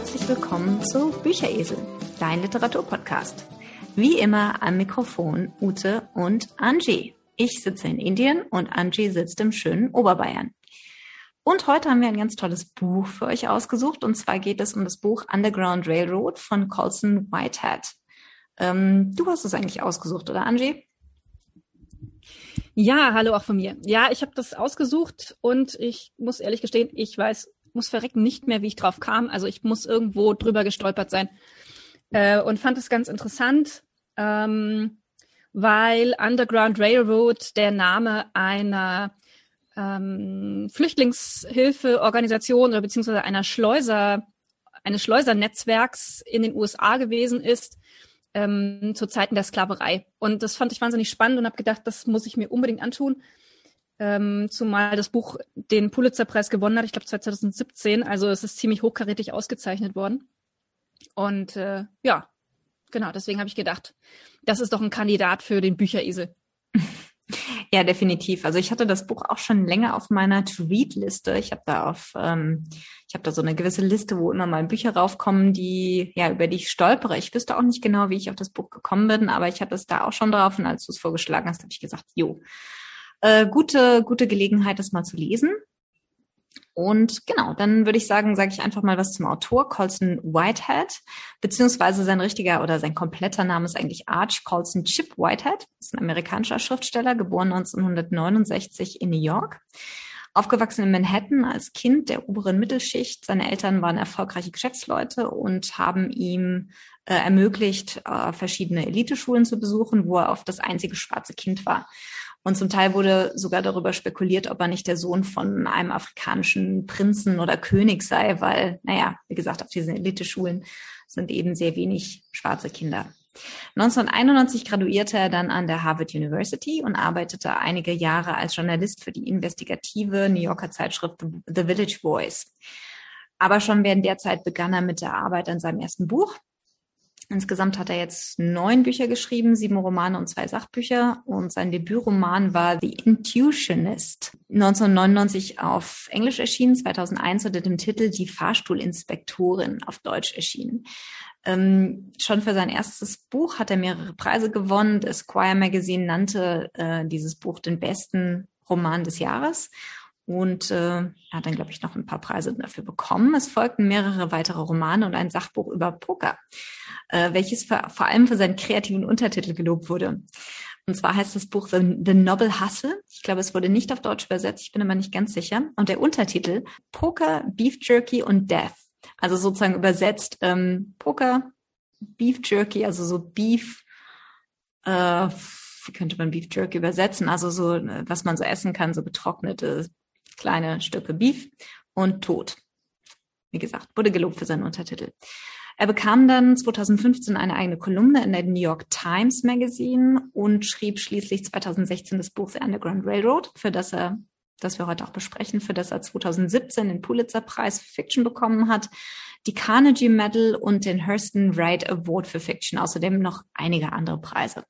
herzlich willkommen zu Bücheresel, dein Literaturpodcast. Wie immer am Mikrofon Ute und Angie. Ich sitze in Indien und Angie sitzt im schönen Oberbayern. Und heute haben wir ein ganz tolles Buch für euch ausgesucht. Und zwar geht es um das Buch Underground Railroad von Colson Whitehead. Ähm, du hast es eigentlich ausgesucht, oder Angie? Ja, hallo auch von mir. Ja, ich habe das ausgesucht und ich muss ehrlich gestehen, ich weiß, muss verrecken nicht mehr, wie ich drauf kam. Also ich muss irgendwo drüber gestolpert sein äh, und fand es ganz interessant, ähm, weil Underground Railroad der Name einer ähm, Flüchtlingshilfeorganisation oder beziehungsweise einer Schleuser, eines Schleusernetzwerks in den USA gewesen ist, ähm, zu Zeiten der Sklaverei. Und das fand ich wahnsinnig spannend und habe gedacht, das muss ich mir unbedingt antun. Ähm, zumal das Buch den Pulitzerpreis gewonnen hat, ich glaube 2017. Also es ist ziemlich hochkarätig ausgezeichnet worden. Und äh, ja, genau, deswegen habe ich gedacht, das ist doch ein Kandidat für den Bücheresel. Ja, definitiv. Also ich hatte das Buch auch schon länger auf meiner To-Read-Liste. Ich habe da auf, ähm, ich habe da so eine gewisse Liste, wo immer mal Bücher raufkommen, die, ja, über die ich stolpere. Ich wüsste auch nicht genau, wie ich auf das Buch gekommen bin, aber ich hatte es da auch schon drauf und als du es vorgeschlagen hast, habe ich gesagt, jo, äh, gute, gute Gelegenheit, das mal zu lesen. Und genau, dann würde ich sagen, sage ich einfach mal was zum Autor, Colson Whitehead, beziehungsweise sein richtiger oder sein kompletter Name ist eigentlich Arch Colson Chip Whitehead, ist ein amerikanischer Schriftsteller, geboren 1969 in New York. Aufgewachsen in Manhattan als Kind der oberen Mittelschicht. Seine Eltern waren erfolgreiche Geschäftsleute und haben ihm äh, ermöglicht, äh, verschiedene Eliteschulen zu besuchen, wo er oft das einzige schwarze Kind war. Und zum Teil wurde sogar darüber spekuliert, ob er nicht der Sohn von einem afrikanischen Prinzen oder König sei, weil, naja, wie gesagt, auf diesen Eliteschulen sind eben sehr wenig schwarze Kinder. 1991 graduierte er dann an der Harvard University und arbeitete einige Jahre als Journalist für die investigative New Yorker Zeitschrift The Village Voice. Aber schon während der Zeit begann er mit der Arbeit an seinem ersten Buch, Insgesamt hat er jetzt neun Bücher geschrieben, sieben Romane und zwei Sachbücher. Und sein Debütroman war The Intuitionist, 1999 auf Englisch erschienen, 2001 unter dem Titel Die Fahrstuhlinspektorin auf Deutsch erschienen. Ähm, schon für sein erstes Buch hat er mehrere Preise gewonnen. Das Esquire Magazine nannte äh, dieses Buch den besten Roman des Jahres und äh, hat dann, glaube ich, noch ein paar Preise dafür bekommen. Es folgten mehrere weitere Romane und ein Sachbuch über Poker äh, welches für, vor allem für seinen kreativen Untertitel gelobt wurde. Und zwar heißt das Buch The, The Noble Hustle. Ich glaube, es wurde nicht auf Deutsch übersetzt, ich bin aber nicht ganz sicher. Und der Untertitel Poker, Beef Jerky und Death. Also sozusagen übersetzt ähm, Poker, Beef Jerky, also so Beef, äh, wie könnte man Beef Jerky übersetzen? Also so, äh, was man so essen kann, so betrocknete kleine Stücke Beef und Tod. Wie gesagt, wurde gelobt für seinen Untertitel. Er bekam dann 2015 eine eigene Kolumne in der New York Times Magazine und schrieb schließlich 2016 das Buch The Underground Railroad, für das er, das wir heute auch besprechen, für das er 2017 den Pulitzer Preis für Fiction bekommen hat, die Carnegie Medal und den Hurston Wright Award für Fiction, außerdem noch einige andere Preise.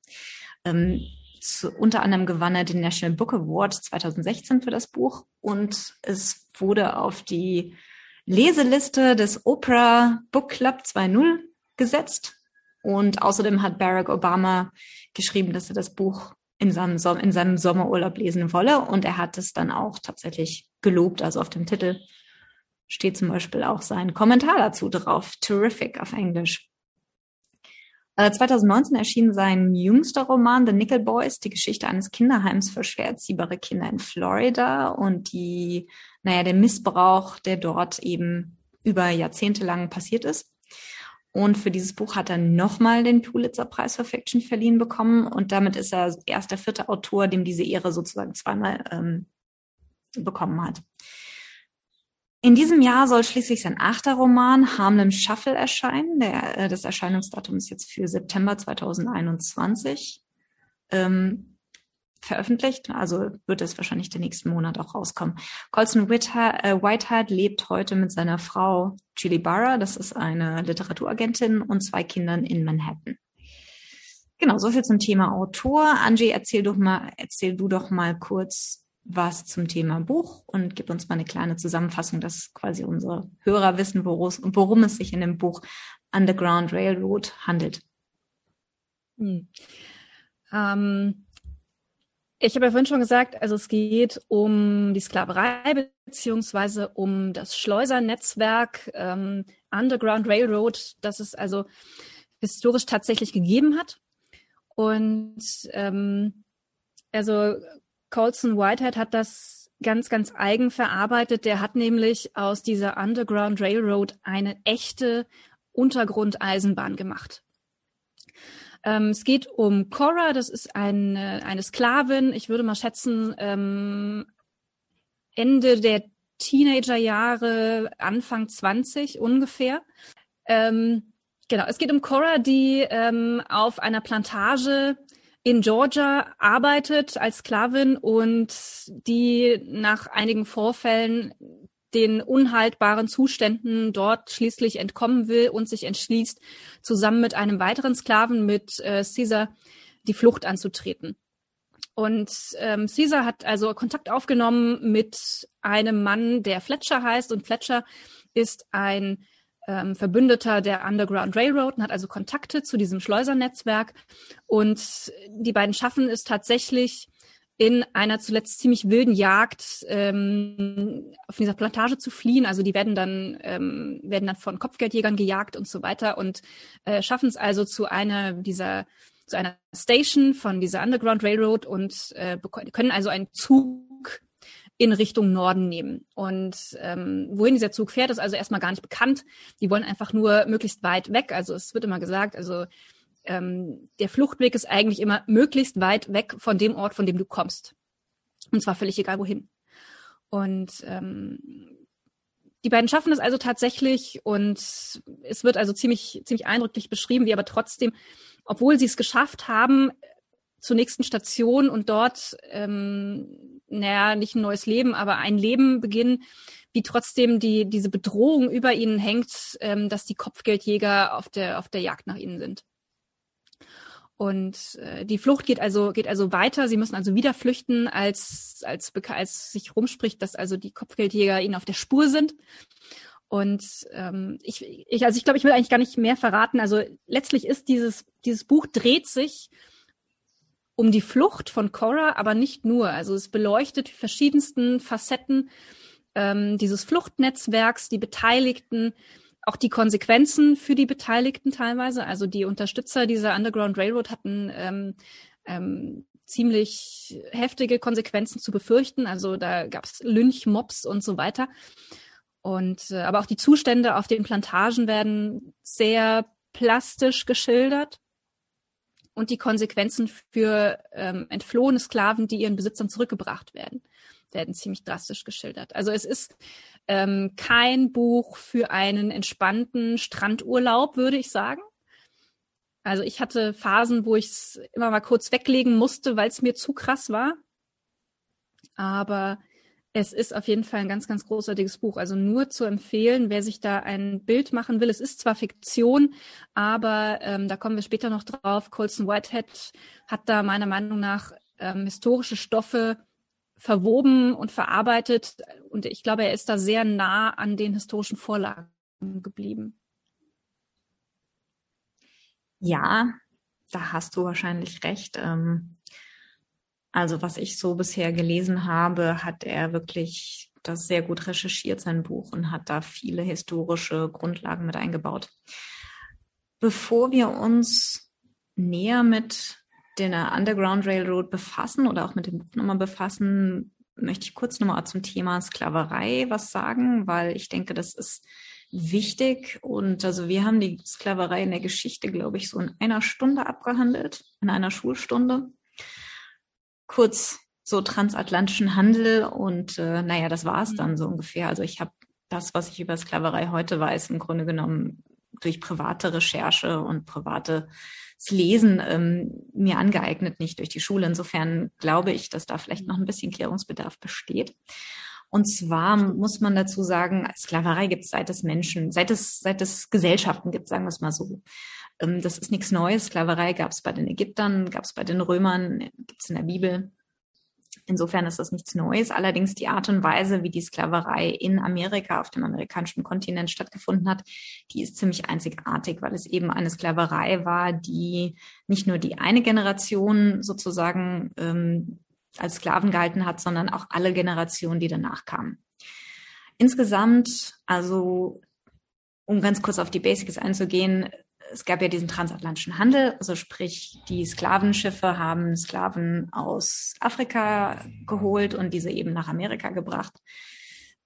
Ähm, zu, unter anderem gewann er den National Book Award 2016 für das Buch und es wurde auf die Leseliste des Oprah Book Club 2.0 gesetzt. Und außerdem hat Barack Obama geschrieben, dass er das Buch in seinem, Som in seinem Sommerurlaub lesen wolle. Und er hat es dann auch tatsächlich gelobt. Also auf dem Titel steht zum Beispiel auch sein Kommentar dazu drauf. Terrific auf Englisch. 2019 äh, erschien sein jüngster Roman The Nickel Boys, die Geschichte eines Kinderheims für schwer erziehbare Kinder in Florida und die, naja, der Missbrauch, der dort eben über Jahrzehnte lang passiert ist. Und für dieses Buch hat er nochmal den Pulitzer-Preis für Fiction verliehen bekommen. Und damit ist er erst der vierte Autor, dem diese Ehre sozusagen zweimal ähm, bekommen hat. In diesem Jahr soll schließlich sein achter Roman Harlem Shuffle erscheinen. Der, äh, das Erscheinungsdatum ist jetzt für September 2021 ähm, veröffentlicht. Also wird es wahrscheinlich den nächsten Monat auch rauskommen. Colson Whitehead, äh, Whitehead lebt heute mit seiner Frau Julie Barra, das ist eine Literaturagentin, und zwei Kindern in Manhattan. Genau, so viel zum Thema Autor. Angie, erzähl doch mal, erzähl du doch mal kurz, was zum Thema Buch und gib uns mal eine kleine Zusammenfassung, dass quasi unsere Hörer wissen, worum es sich in dem Buch Underground Railroad handelt. Hm. Ähm, ich habe ja vorhin schon gesagt, also es geht um die Sklaverei beziehungsweise um das Schleusernetzwerk ähm, Underground Railroad, das es also historisch tatsächlich gegeben hat. Und ähm, also Colson Whitehead hat das ganz, ganz eigen verarbeitet. Der hat nämlich aus dieser Underground Railroad eine echte Untergrundeisenbahn gemacht. Ähm, es geht um Cora, das ist eine, eine Sklavin. Ich würde mal schätzen, ähm, Ende der Teenagerjahre, Anfang 20 ungefähr. Ähm, genau, es geht um Cora, die ähm, auf einer Plantage in Georgia arbeitet als Sklavin und die nach einigen Vorfällen den unhaltbaren Zuständen dort schließlich entkommen will und sich entschließt, zusammen mit einem weiteren Sklaven, mit äh, Caesar, die Flucht anzutreten. Und ähm, Caesar hat also Kontakt aufgenommen mit einem Mann, der Fletcher heißt. Und Fletcher ist ein ähm, Verbündeter der Underground Railroad und hat also Kontakte zu diesem Schleusernetzwerk. Und die beiden schaffen es tatsächlich, in einer zuletzt ziemlich wilden Jagd ähm, auf dieser Plantage zu fliehen. Also die werden dann ähm, werden dann von Kopfgeldjägern gejagt und so weiter und äh, schaffen es also zu einer dieser zu einer Station von dieser Underground Railroad und äh, können also einen Zug in Richtung Norden nehmen. Und ähm, wohin dieser Zug fährt, ist also erstmal gar nicht bekannt. Die wollen einfach nur möglichst weit weg. Also es wird immer gesagt, also ähm, der Fluchtweg ist eigentlich immer möglichst weit weg von dem Ort, von dem du kommst. Und zwar völlig egal wohin. Und ähm, die beiden schaffen es also tatsächlich und es wird also ziemlich, ziemlich eindrücklich beschrieben, wie aber trotzdem, obwohl sie es geschafft haben, zur nächsten Station und dort, ähm, naja, nicht ein neues Leben, aber ein Leben beginnen, wie trotzdem die, diese Bedrohung über ihnen hängt, ähm, dass die Kopfgeldjäger auf der, auf der Jagd nach ihnen sind. Und äh, die Flucht geht also geht also weiter. Sie müssen also wieder flüchten, als als als sich rumspricht, dass also die Kopfgeldjäger ihnen auf der Spur sind. Und ähm, ich, ich also ich glaube, ich will eigentlich gar nicht mehr verraten. Also letztlich ist dieses dieses Buch dreht sich um die Flucht von Cora, aber nicht nur. Also es beleuchtet die verschiedensten Facetten ähm, dieses Fluchtnetzwerks, die Beteiligten, auch die Konsequenzen für die Beteiligten teilweise. Also die Unterstützer dieser Underground Railroad hatten ähm, ähm, ziemlich heftige Konsequenzen zu befürchten. Also da gab es Lynchmobs und so weiter. Und äh, aber auch die Zustände auf den Plantagen werden sehr plastisch geschildert und die Konsequenzen für ähm, entflohene Sklaven, die ihren Besitzern zurückgebracht werden, werden ziemlich drastisch geschildert. Also es ist ähm, kein Buch für einen entspannten Strandurlaub, würde ich sagen. Also ich hatte Phasen, wo ich es immer mal kurz weglegen musste, weil es mir zu krass war. Aber es ist auf jeden Fall ein ganz, ganz großartiges Buch. Also nur zu empfehlen, wer sich da ein Bild machen will. Es ist zwar Fiktion, aber ähm, da kommen wir später noch drauf. Colson Whitehead hat da meiner Meinung nach ähm, historische Stoffe verwoben und verarbeitet. Und ich glaube, er ist da sehr nah an den historischen Vorlagen geblieben. Ja, da hast du wahrscheinlich recht. Ähm, also was ich so bisher gelesen habe, hat er wirklich das sehr gut recherchiert, sein Buch, und hat da viele historische Grundlagen mit eingebaut. Bevor wir uns näher mit der Underground Railroad befassen oder auch mit dem Buch nochmal befassen, möchte ich kurz nochmal zum Thema Sklaverei was sagen, weil ich denke, das ist wichtig. Und also wir haben die Sklaverei in der Geschichte, glaube ich, so in einer Stunde abgehandelt, in einer Schulstunde. Kurz so transatlantischen Handel und äh, naja, das war es dann so ungefähr. Also ich habe das, was ich über Sklaverei heute weiß, im Grunde genommen durch private Recherche und private Lesen ähm, mir angeeignet, nicht durch die Schule. Insofern glaube ich, dass da vielleicht noch ein bisschen Klärungsbedarf besteht. Und zwar muss man dazu sagen, Sklaverei gibt es seit es Menschen, seit es, seit es Gesellschaften gibt, sagen wir es mal so. Ähm, das ist nichts Neues. Sklaverei gab es bei den Ägyptern, gab es bei den Römern, gibt es in der Bibel. Insofern ist das nichts Neues. Allerdings die Art und Weise, wie die Sklaverei in Amerika, auf dem amerikanischen Kontinent stattgefunden hat, die ist ziemlich einzigartig, weil es eben eine Sklaverei war, die nicht nur die eine Generation sozusagen ähm, als Sklaven gehalten hat, sondern auch alle Generationen, die danach kamen. Insgesamt, also um ganz kurz auf die Basics einzugehen, es gab ja diesen transatlantischen Handel, also sprich, die Sklavenschiffe haben Sklaven aus Afrika geholt und diese eben nach Amerika gebracht.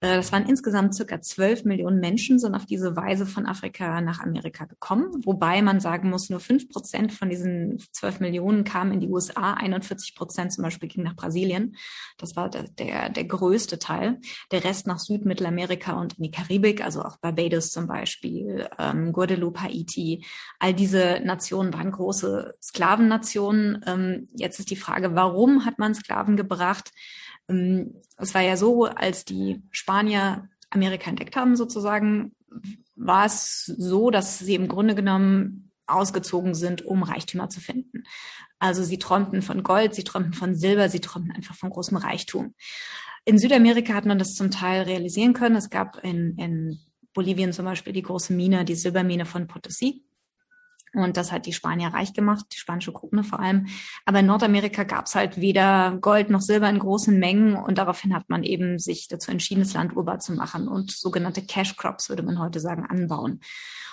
Äh, das waren insgesamt circa 12 Millionen Menschen, sind auf diese Weise von Afrika nach Amerika gekommen. Wobei man sagen muss, nur 5 Prozent von diesen 12 Millionen kamen in die USA, 41 Prozent zum Beispiel ging nach Brasilien. Das war der, der, der größte Teil. Der Rest nach Südmittelamerika und in die Karibik, also auch Barbados zum Beispiel, ähm, Guadeloupe, Haiti. All diese Nationen waren große Sklavennationen. Ähm, jetzt ist die Frage, warum hat man Sklaven gebracht? Ähm, es war ja so, als die Spanier Amerika entdeckt haben, sozusagen, war es so, dass sie im Grunde genommen ausgezogen sind, um Reichtümer zu finden. Also sie träumten von Gold, sie träumten von Silber, sie träumten einfach von großem Reichtum. In Südamerika hat man das zum Teil realisieren können. Es gab in, in Bolivien zum Beispiel die große Mine, die Silbermine von Potosí. Und das hat die Spanier reich gemacht, die spanische Krone vor allem. Aber in Nordamerika gab es halt weder Gold noch Silber in großen Mengen und daraufhin hat man eben sich dazu entschieden, das Land urbar zu machen und sogenannte Cash Crops, würde man heute sagen, anbauen.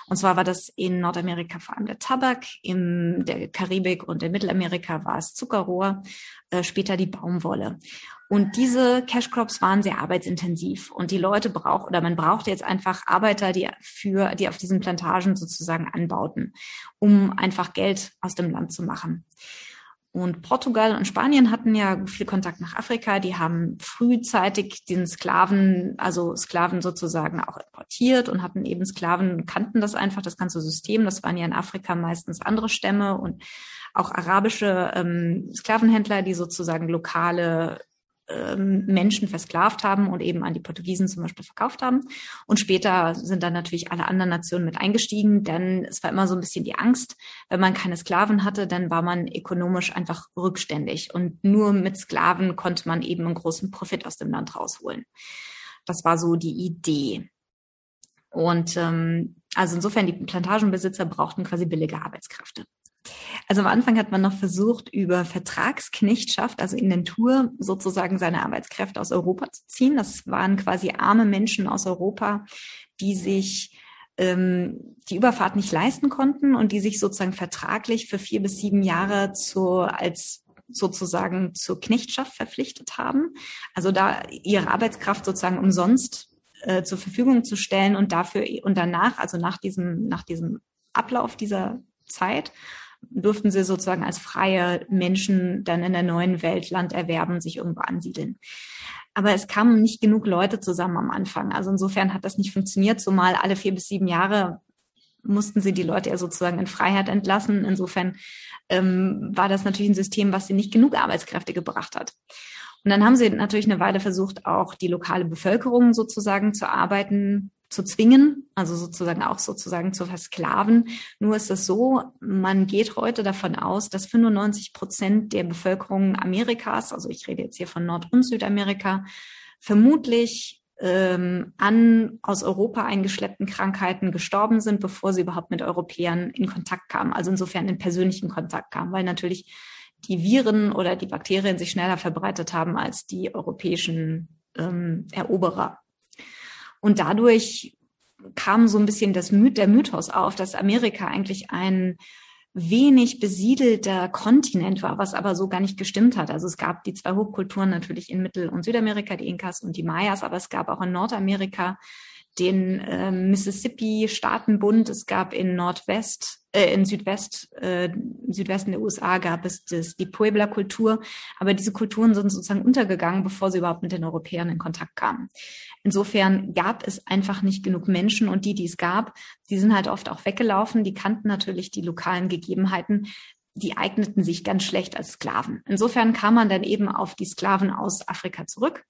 Und zwar war das in Nordamerika vor allem der Tabak, in der Karibik und in Mittelamerika war es Zuckerrohr, äh, später die Baumwolle. Und diese Cash Crops waren sehr arbeitsintensiv und die Leute braucht oder man brauchte jetzt einfach Arbeiter, die für, die auf diesen Plantagen sozusagen anbauten, um einfach Geld aus dem Land zu machen. Und Portugal und Spanien hatten ja viel Kontakt nach Afrika. Die haben frühzeitig den Sklaven, also Sklaven sozusagen auch importiert und hatten eben Sklaven, kannten das einfach, das ganze System. Das waren ja in Afrika meistens andere Stämme und auch arabische ähm, Sklavenhändler, die sozusagen lokale ähm, Menschen versklavt haben und eben an die Portugiesen zum Beispiel verkauft haben. Und später sind dann natürlich alle anderen Nationen mit eingestiegen, denn es war immer so ein bisschen die Angst, wenn man keine Sklaven hatte, dann war man ökonomisch einfach rückständig. Und nur mit Sklaven konnte man eben einen großen Profit aus dem Land rausholen. Das war so die Idee. Und ähm, also insofern, die Plantagenbesitzer brauchten quasi billige Arbeitskräfte. Also am Anfang hat man noch versucht, über Vertragsknechtschaft, also in den Tour sozusagen seine Arbeitskräfte aus Europa zu ziehen. Das waren quasi arme Menschen aus Europa, die sich ähm, die Überfahrt nicht leisten konnten und die sich sozusagen vertraglich für vier bis sieben Jahre zu, als sozusagen zur Knechtschaft verpflichtet haben. Also da ihre Arbeitskraft sozusagen umsonst äh, zur Verfügung zu stellen und dafür und danach, also nach diesem, nach diesem Ablauf dieser Zeit, durften sie sozusagen als freie Menschen dann in der neuen Welt Land erwerben, sich irgendwo ansiedeln. Aber es kamen nicht genug Leute zusammen am Anfang. Also insofern hat das nicht funktioniert, zumal alle vier bis sieben Jahre mussten sie die Leute ja sozusagen in Freiheit entlassen. Insofern ähm, war das natürlich ein System, was sie nicht genug Arbeitskräfte gebracht hat. Und dann haben sie natürlich eine Weile versucht, auch die lokale Bevölkerung sozusagen zu arbeiten, zu zwingen, also sozusagen auch sozusagen zu versklaven. Nur ist es so, man geht heute davon aus, dass 95 Prozent der Bevölkerung Amerikas, also ich rede jetzt hier von Nord- und Südamerika, vermutlich ähm, an aus Europa eingeschleppten Krankheiten gestorben sind, bevor sie überhaupt mit Europäern in Kontakt kamen, also insofern in persönlichen Kontakt kamen, weil natürlich die Viren oder die Bakterien sich schneller verbreitet haben als die europäischen ähm, Eroberer. Und dadurch kam so ein bisschen das Myth, der Mythos auf, dass Amerika eigentlich ein wenig besiedelter Kontinent war, was aber so gar nicht gestimmt hat. Also es gab die zwei Hochkulturen natürlich in Mittel- und Südamerika, die Inkas und die Mayas, aber es gab auch in Nordamerika den äh, Mississippi-Staatenbund. Es gab in Nordwest, äh, in Südwest, äh, im Südwesten der USA gab es das, die Puebla-Kultur. Aber diese Kulturen sind sozusagen untergegangen, bevor sie überhaupt mit den Europäern in Kontakt kamen. Insofern gab es einfach nicht genug Menschen und die, die es gab, die sind halt oft auch weggelaufen. Die kannten natürlich die lokalen Gegebenheiten die eigneten sich ganz schlecht als Sklaven. Insofern kam man dann eben auf die Sklaven aus Afrika zurück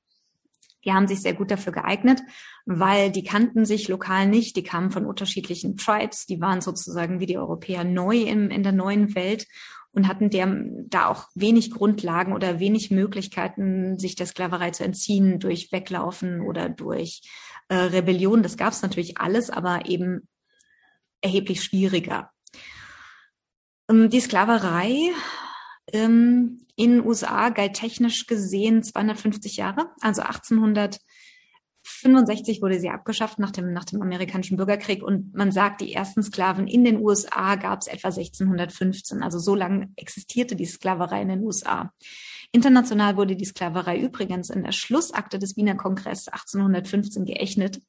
die haben sich sehr gut dafür geeignet, weil die kannten sich lokal nicht, die kamen von unterschiedlichen Tribes, die waren sozusagen wie die Europäer neu in, in der neuen Welt und hatten der, da auch wenig Grundlagen oder wenig Möglichkeiten, sich der Sklaverei zu entziehen durch Weglaufen oder durch äh, Rebellion. Das gab es natürlich alles, aber eben erheblich schwieriger. Ähm, die Sklaverei in den USA galt technisch gesehen 250 Jahre, also 1800 65 wurde sie abgeschafft nach dem, nach dem amerikanischen Bürgerkrieg und man sagt, die ersten Sklaven in den USA gab es etwa 1615. Also so lange existierte die Sklaverei in den USA. International wurde die Sklaverei übrigens in der Schlussakte des Wiener Kongresses 1815 geächtet,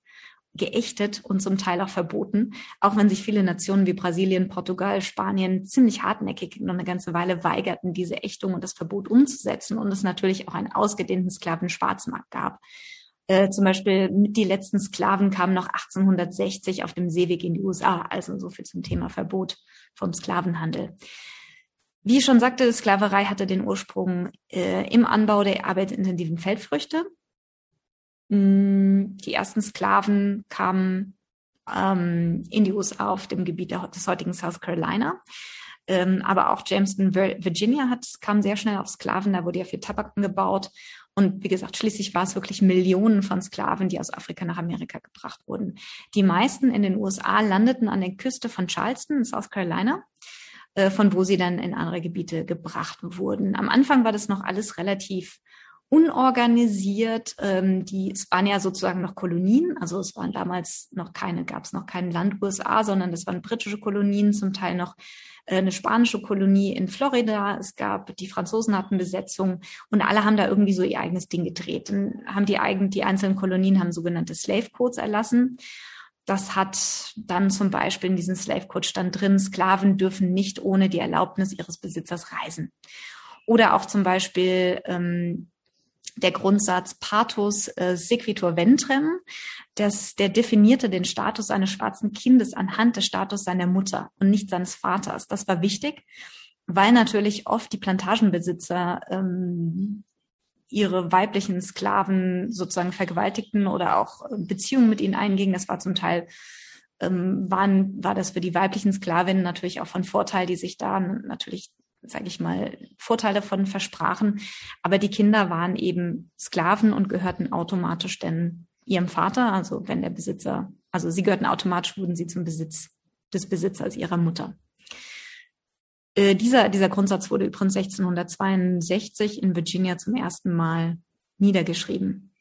geächtet und zum Teil auch verboten, auch wenn sich viele Nationen wie Brasilien, Portugal, Spanien ziemlich hartnäckig noch eine ganze Weile weigerten, diese Ächtung und das Verbot umzusetzen und es natürlich auch einen ausgedehnten Sklaven-Schwarzmarkt gab. Äh, zum Beispiel die letzten Sklaven kamen noch 1860 auf dem Seeweg in die USA. Also so viel zum Thema Verbot vom Sklavenhandel. Wie ich schon sagte, Sklaverei hatte den Ursprung äh, im Anbau der arbeitsintensiven Feldfrüchte. Mm, die ersten Sklaven kamen ähm, in die USA auf dem Gebiet des heutigen South Carolina. Ähm, aber auch Jamestown, Virginia hat, kam sehr schnell auf Sklaven, da wurde ja viel Tabak gebaut. Und wie gesagt, schließlich war es wirklich Millionen von Sklaven, die aus Afrika nach Amerika gebracht wurden. Die meisten in den USA landeten an der Küste von Charleston in South Carolina, äh, von wo sie dann in andere Gebiete gebracht wurden. Am Anfang war das noch alles relativ unorganisiert. Ähm, die, es waren ja sozusagen noch Kolonien, also es waren damals noch keine, gab es noch kein Land USA, sondern das waren britische Kolonien, zum Teil noch äh, eine spanische Kolonie in Florida. Es gab, die Franzosen hatten Besetzung und alle haben da irgendwie so ihr eigenes Ding gedreht. Dann haben die eigen, die einzelnen Kolonien haben sogenannte Slave Codes erlassen. Das hat dann zum Beispiel in diesem Slave Code stand drin, Sklaven dürfen nicht ohne die Erlaubnis ihres Besitzers reisen. Oder auch zum Beispiel ähm, der Grundsatz Pathos äh, sequitur ventrem, das, der definierte den Status eines schwarzen Kindes anhand des Status seiner Mutter und nicht seines Vaters. Das war wichtig, weil natürlich oft die Plantagenbesitzer ähm, ihre weiblichen Sklaven sozusagen vergewaltigten oder auch Beziehungen mit ihnen eingingen. Das war zum Teil ähm, waren, war das für die weiblichen Sklavinnen natürlich auch von Vorteil, die sich da natürlich sage ich mal, Vorteile von versprachen. Aber die Kinder waren eben Sklaven und gehörten automatisch denn ihrem Vater. Also wenn der Besitzer, also sie gehörten automatisch, wurden sie zum Besitz des Besitzers ihrer Mutter. Äh, dieser, dieser Grundsatz wurde übrigens 1662 in Virginia zum ersten Mal niedergeschrieben.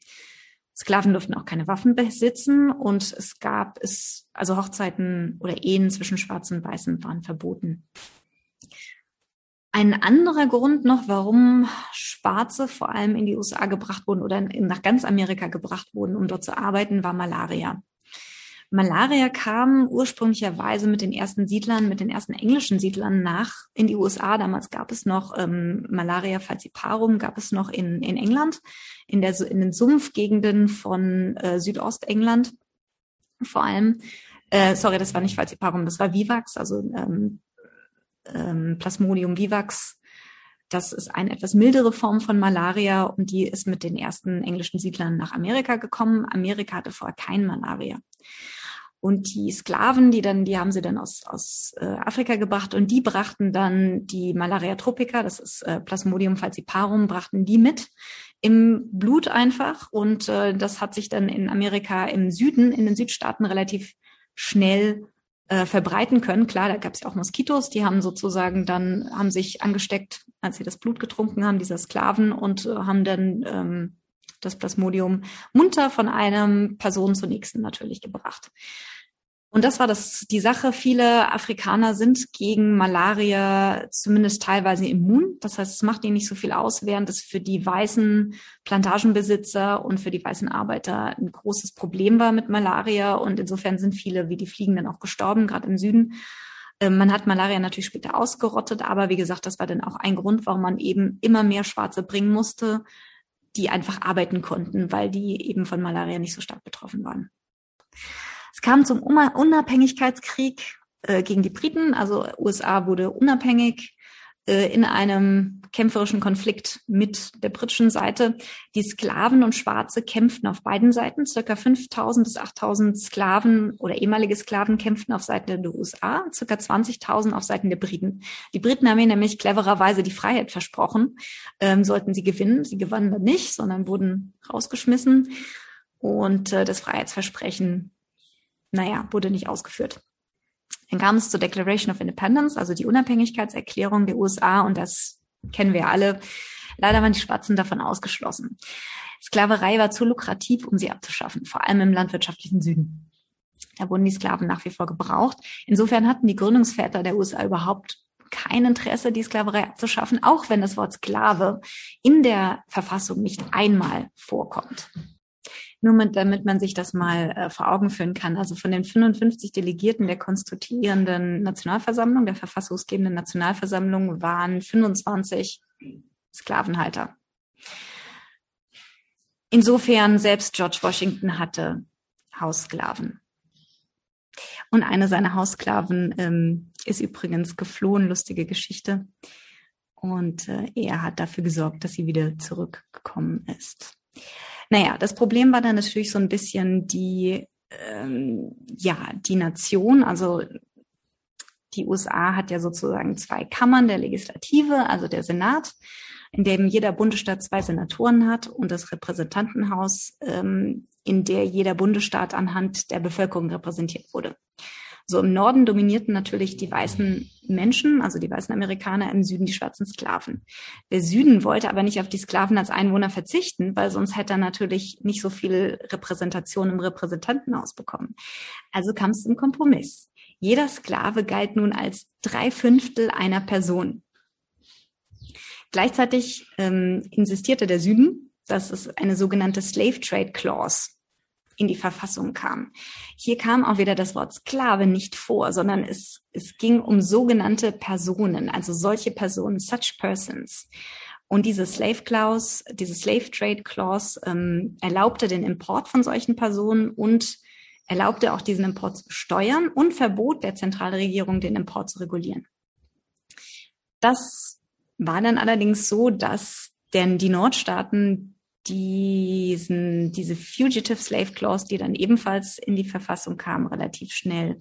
Sklaven durften auch keine Waffen besitzen und es gab es, also Hochzeiten oder Ehen zwischen Schwarzen und Weißen waren verboten. Ein anderer Grund noch, warum Schwarze vor allem in die USA gebracht wurden oder nach ganz Amerika gebracht wurden, um dort zu arbeiten, war Malaria. Malaria kam ursprünglicherweise mit den ersten Siedlern, mit den ersten englischen Siedlern nach in die USA. Damals gab es noch ähm, Malaria falciparum, gab es noch in, in England, in, der, in den Sumpfgegenden von äh, Südostengland vor allem. Äh, sorry, das war nicht falciparum, das war Vivax, also ähm, ähm, Plasmodium vivax. Das ist eine etwas mildere Form von Malaria und die ist mit den ersten englischen Siedlern nach Amerika gekommen. Amerika hatte vorher kein Malaria. Und die Sklaven, die dann, die haben sie dann aus, aus äh, Afrika gebracht und die brachten dann die Malaria tropica, das ist äh, Plasmodium falciparum, brachten die mit im Blut einfach. Und äh, das hat sich dann in Amerika im Süden, in den Südstaaten relativ schnell äh, verbreiten können. Klar, da gab es ja auch Moskitos, die haben sozusagen dann, haben sich angesteckt, als sie das Blut getrunken haben, dieser Sklaven, und äh, haben dann ähm, das Plasmodium munter von einem Person zur nächsten natürlich gebracht. Und das war das, die Sache. Viele Afrikaner sind gegen Malaria zumindest teilweise immun. Das heißt, es macht ihnen nicht so viel aus, während es für die weißen Plantagenbesitzer und für die weißen Arbeiter ein großes Problem war mit Malaria. Und insofern sind viele wie die Fliegen dann auch gestorben, gerade im Süden. Ähm, man hat Malaria natürlich später ausgerottet, aber wie gesagt, das war dann auch ein Grund, warum man eben immer mehr Schwarze bringen musste, die einfach arbeiten konnten, weil die eben von Malaria nicht so stark betroffen waren. Es kam zum Unabhängigkeitskrieg äh, gegen die Briten, also USA wurde unabhängig. äh, in einem kämpferischen Konflikt mit der britischen Seite. Die Sklaven und Schwarze kämpften auf beiden Seiten. Circa 5000 bis 8000 Sklaven oder ehemalige Sklaven kämpften auf Seiten der USA, circa 20.000 auf Seiten der Briten. Die Briten haben ihnen nämlich clevererweise die Freiheit versprochen, ähm, sollten sie gewinnen. Sie gewannen dann nicht, sondern wurden rausgeschmissen. Und äh, das Freiheitsversprechen, naja, wurde nicht ausgeführt. Dann kam es zur Declaration of Independence, also die Unabhängigkeitserklärung der USA und das kennen wir alle. Leider waren die Schwarzen davon ausgeschlossen. Sklaverei war zu lukrativ, um sie abzuschaffen, vor allem im landwirtschaftlichen Süden. Da wurden die Sklaven nach wie vor gebraucht. Insofern hatten die Gründungsväter der USA überhaupt kein Interesse, die Sklaverei abzuschaffen, auch wenn das Wort Sklave in der Verfassung nicht einmal vorkommt. Nur mit, damit man sich das mal äh, vor Augen führen kann. Also von den 55 Delegierten der konstituierenden Nationalversammlung, der verfassungsgebenden Nationalversammlung, waren 25 Sklavenhalter. Insofern selbst George Washington hatte Haussklaven. Und eine seiner Haussklaven ähm, ist übrigens geflohen, lustige Geschichte. Und äh, er hat dafür gesorgt, dass sie wieder zurückgekommen ist. Naja, das Problem war dann natürlich so ein bisschen die, ähm, ja, die Nation, also die USA hat ja sozusagen zwei Kammern der Legislative, also der Senat, in dem jeder Bundesstaat zwei Senatoren hat und das Repräsentantenhaus, ähm, in der jeder Bundesstaat anhand der Bevölkerung repräsentiert wurde. So im Norden dominierten natürlich die weißen Menschen, also die weißen Amerikaner, im Süden die schwarzen Sklaven. Der Süden wollte aber nicht auf die Sklaven als Einwohner verzichten, weil sonst hätte er natürlich nicht so viel Repräsentation im Repräsentantenhaus bekommen. Also kam es zum Kompromiss. Jeder Sklave galt nun als drei Fünftel einer Person. Gleichzeitig ähm, insistierte der Süden, dass es eine sogenannte Slave Trade Clause in die Verfassung kam. Hier kam auch wieder das Wort Sklave nicht vor, sondern es, es ging um sogenannte Personen, also solche Personen, such persons. Und diese Slave Clause, diese Slave Trade Clause ähm, erlaubte den Import von solchen Personen und erlaubte auch diesen Import zu besteuern und verbot der Zentralregierung, den Import zu regulieren. Das war dann allerdings so, dass denn die Nordstaaten diesen, diese Fugitive Slave Clause, die dann ebenfalls in die Verfassung kam, relativ schnell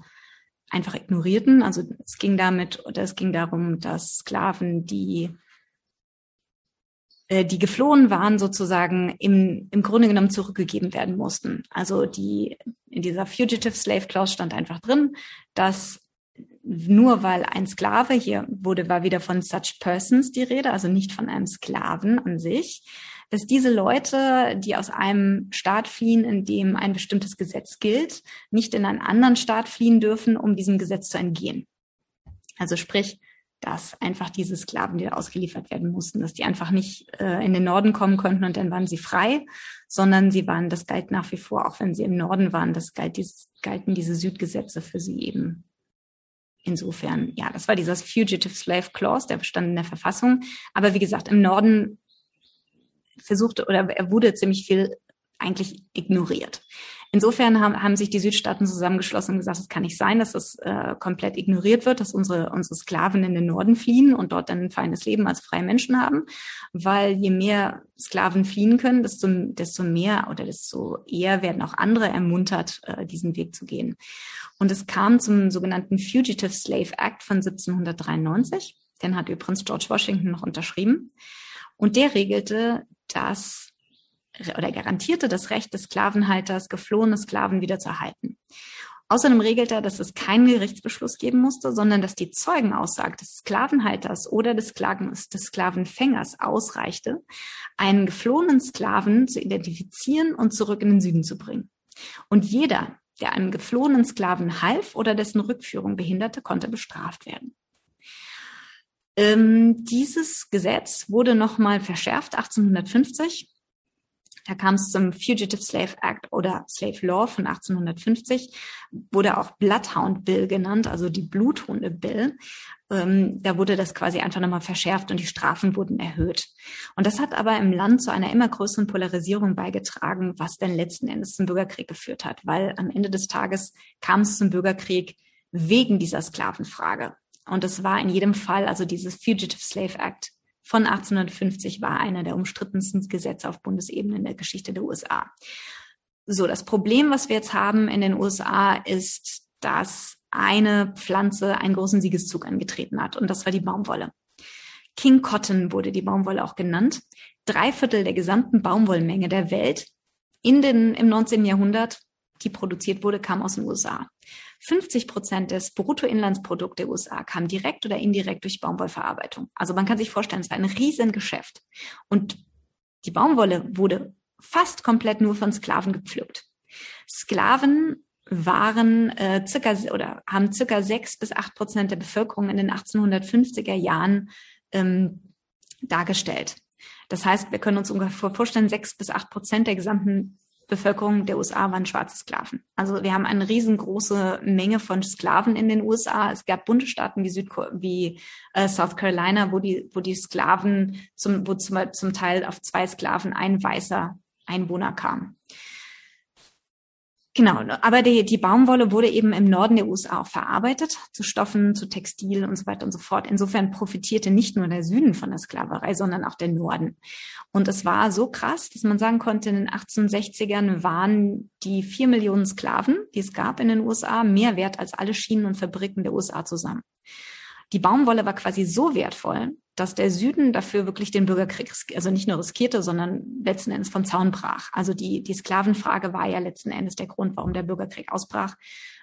einfach ignorierten. Also es ging damit, oder es ging darum, dass Sklaven, die äh, die geflohen waren, sozusagen im, im Grunde genommen zurückgegeben werden mussten. Also die in dieser Fugitive Slave Clause stand einfach drin, dass nur weil ein Sklave, hier wurde, war wieder von such persons die Rede, also nicht von einem Sklaven an sich, dass diese Leute, die aus einem Staat fliehen, in dem ein bestimmtes Gesetz gilt, nicht in einen anderen Staat fliehen dürfen, um diesem Gesetz zu entgehen. Also sprich, dass einfach diese Sklaven, die ausgeliefert werden mussten, dass die einfach nicht äh, in den Norden kommen konnten und dann waren sie frei, sondern sie waren, das galt nach wie vor, auch wenn sie im Norden waren, das galt, dies, galten diese Südgesetze für sie eben. Insofern, ja, das war dieses Fugitive Slave Clause, der bestand in der Verfassung. Aber wie gesagt, im Norden versuchte oder er wurde ziemlich viel eigentlich ignoriert. Insofern haben, haben sich die Südstaaten zusammengeschlossen und gesagt, es kann nicht sein, dass das äh, komplett ignoriert wird, dass unsere, unsere Sklaven in den Norden fliehen und dort dann ein feines Leben als freie Menschen haben, weil je mehr Sklaven fliehen können, desto, desto mehr oder desto eher werden auch andere ermuntert, äh, diesen Weg zu gehen. Und es kam zum sogenannten Fugitive Slave Act von 1793. Den hat übrigens George Washington noch unterschrieben. Und der regelte, dass oder garantierte das Recht des Sklavenhalters, geflohene Sklaven wieder. Außerdem regelte er, dass es keinen Gerichtsbeschluss geben musste, sondern dass die Zeugenaussage des Sklavenhalters oder des, Sklaven, des Sklavenfängers ausreichte, einen geflohenen Sklaven zu identifizieren und zurück in den Süden zu bringen. Und jeder, der einem geflohenen Sklaven half oder dessen Rückführung behinderte, konnte bestraft werden. Ähm, dieses Gesetz wurde nochmal verschärft 1850. Da kam es zum Fugitive Slave Act oder Slave Law von 1850, wurde auch Bloodhound Bill genannt, also die Bluthunde Bill. Ähm, da wurde das quasi einfach nochmal verschärft und die Strafen wurden erhöht. Und das hat aber im Land zu einer immer größeren Polarisierung beigetragen, was denn letzten Endes zum Bürgerkrieg geführt hat, weil am Ende des Tages kam es zum Bürgerkrieg wegen dieser Sklavenfrage. Und es war in jedem Fall, also dieses Fugitive Slave Act von 1850 war einer der umstrittensten Gesetze auf Bundesebene in der Geschichte der USA. So, das Problem, was wir jetzt haben in den USA, ist, dass eine Pflanze einen großen Siegeszug angetreten hat. Und das war die Baumwolle. King Cotton wurde die Baumwolle auch genannt. Drei Viertel der gesamten Baumwollmenge der Welt in den, im 19. Jahrhundert, die produziert wurde, kam aus den USA. 50 Prozent des Bruttoinlandsprodukts der USA kam direkt oder indirekt durch Baumwollverarbeitung. Also man kann sich vorstellen, es war ein Riesengeschäft. Und die Baumwolle wurde fast komplett nur von Sklaven gepflückt. Sklaven waren äh, circa oder haben circa sechs bis acht Prozent der Bevölkerung in den 1850er Jahren ähm, dargestellt. Das heißt, wir können uns ungefähr vorstellen, sechs bis acht Prozent der gesamten Bevölkerung der USA waren schwarze Sklaven. Also wir haben eine riesengroße Menge von Sklaven in den USA. Es gab Bundesstaaten wie, Süd wie äh, South Carolina, wo die, wo die Sklaven zum, wo zum, zum Teil auf zwei Sklaven ein weißer Einwohner kam. Genau, aber die, die Baumwolle wurde eben im Norden der USA auch verarbeitet, zu Stoffen, zu Textil und so weiter und so fort. Insofern profitierte nicht nur der Süden von der Sklaverei, sondern auch der Norden. Und es war so krass, dass man sagen konnte, in den 1860ern waren die vier Millionen Sklaven, die es gab in den USA, mehr wert als alle Schienen und Fabriken der USA zusammen. Die Baumwolle war quasi so wertvoll, dass der Süden dafür wirklich den Bürgerkrieg, also nicht nur riskierte, sondern letzten Endes vom Zaun brach. Also die, die Sklavenfrage war ja letzten Endes der Grund, warum der Bürgerkrieg ausbrach,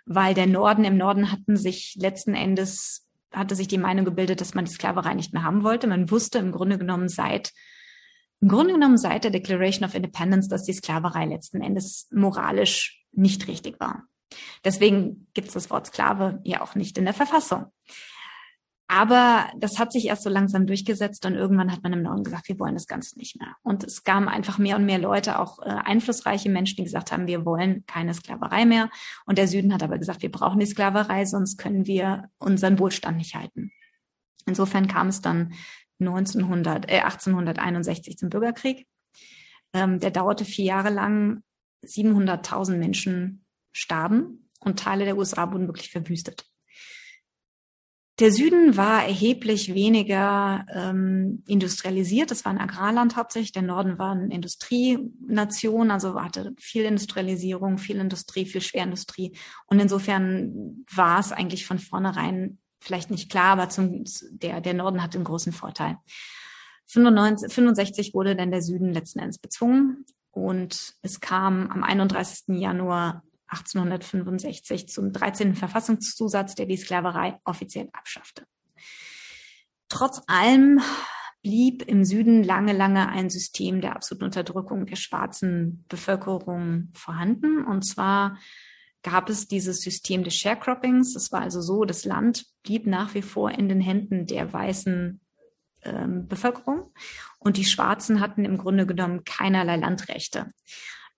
weil der Norden, im Norden hatten sich letzten Endes, hatte sich die Meinung gebildet, dass man die Sklaverei nicht mehr haben wollte. Man wusste im Grunde genommen seit, im Grunde genommen seit der Declaration of Independence, dass die Sklaverei letzten Endes moralisch nicht richtig war. Deswegen gibt es das Wort Sklave ja auch nicht in der Verfassung. Aber das hat sich erst so langsam durchgesetzt und irgendwann hat man im Norden gesagt, wir wollen das Ganze nicht mehr. Und es kamen einfach mehr und mehr Leute, auch äh, einflussreiche Menschen, die gesagt haben, wir wollen keine Sklaverei mehr. Und der Süden hat aber gesagt, wir brauchen die Sklaverei, sonst können wir unseren Wohlstand nicht halten. Insofern kam es dann 1900, äh, 1861 zum Bürgerkrieg. Ähm, der dauerte vier Jahre lang. 700.000 Menschen starben und Teile der USA wurden wirklich verwüstet. Der Süden war erheblich weniger ähm, industrialisiert. Das war ein Agrarland hauptsächlich. Der Norden war eine Industrienation, also hatte viel Industrialisierung, viel Industrie, viel Schwerindustrie. Und insofern war es eigentlich von vornherein vielleicht nicht klar, aber zum, der, der Norden hatte einen großen Vorteil. 95, 65 wurde dann der Süden letzten Endes bezwungen und es kam am 31. Januar 1865 zum 13. Verfassungszusatz, der die Sklaverei offiziell abschaffte. Trotz allem blieb im Süden lange, lange ein System der absoluten Unterdrückung der schwarzen Bevölkerung vorhanden. Und zwar gab es dieses System des Sharecroppings. Es war also so, das Land blieb nach wie vor in den Händen der weißen ähm, Bevölkerung und die Schwarzen hatten im Grunde genommen keinerlei Landrechte.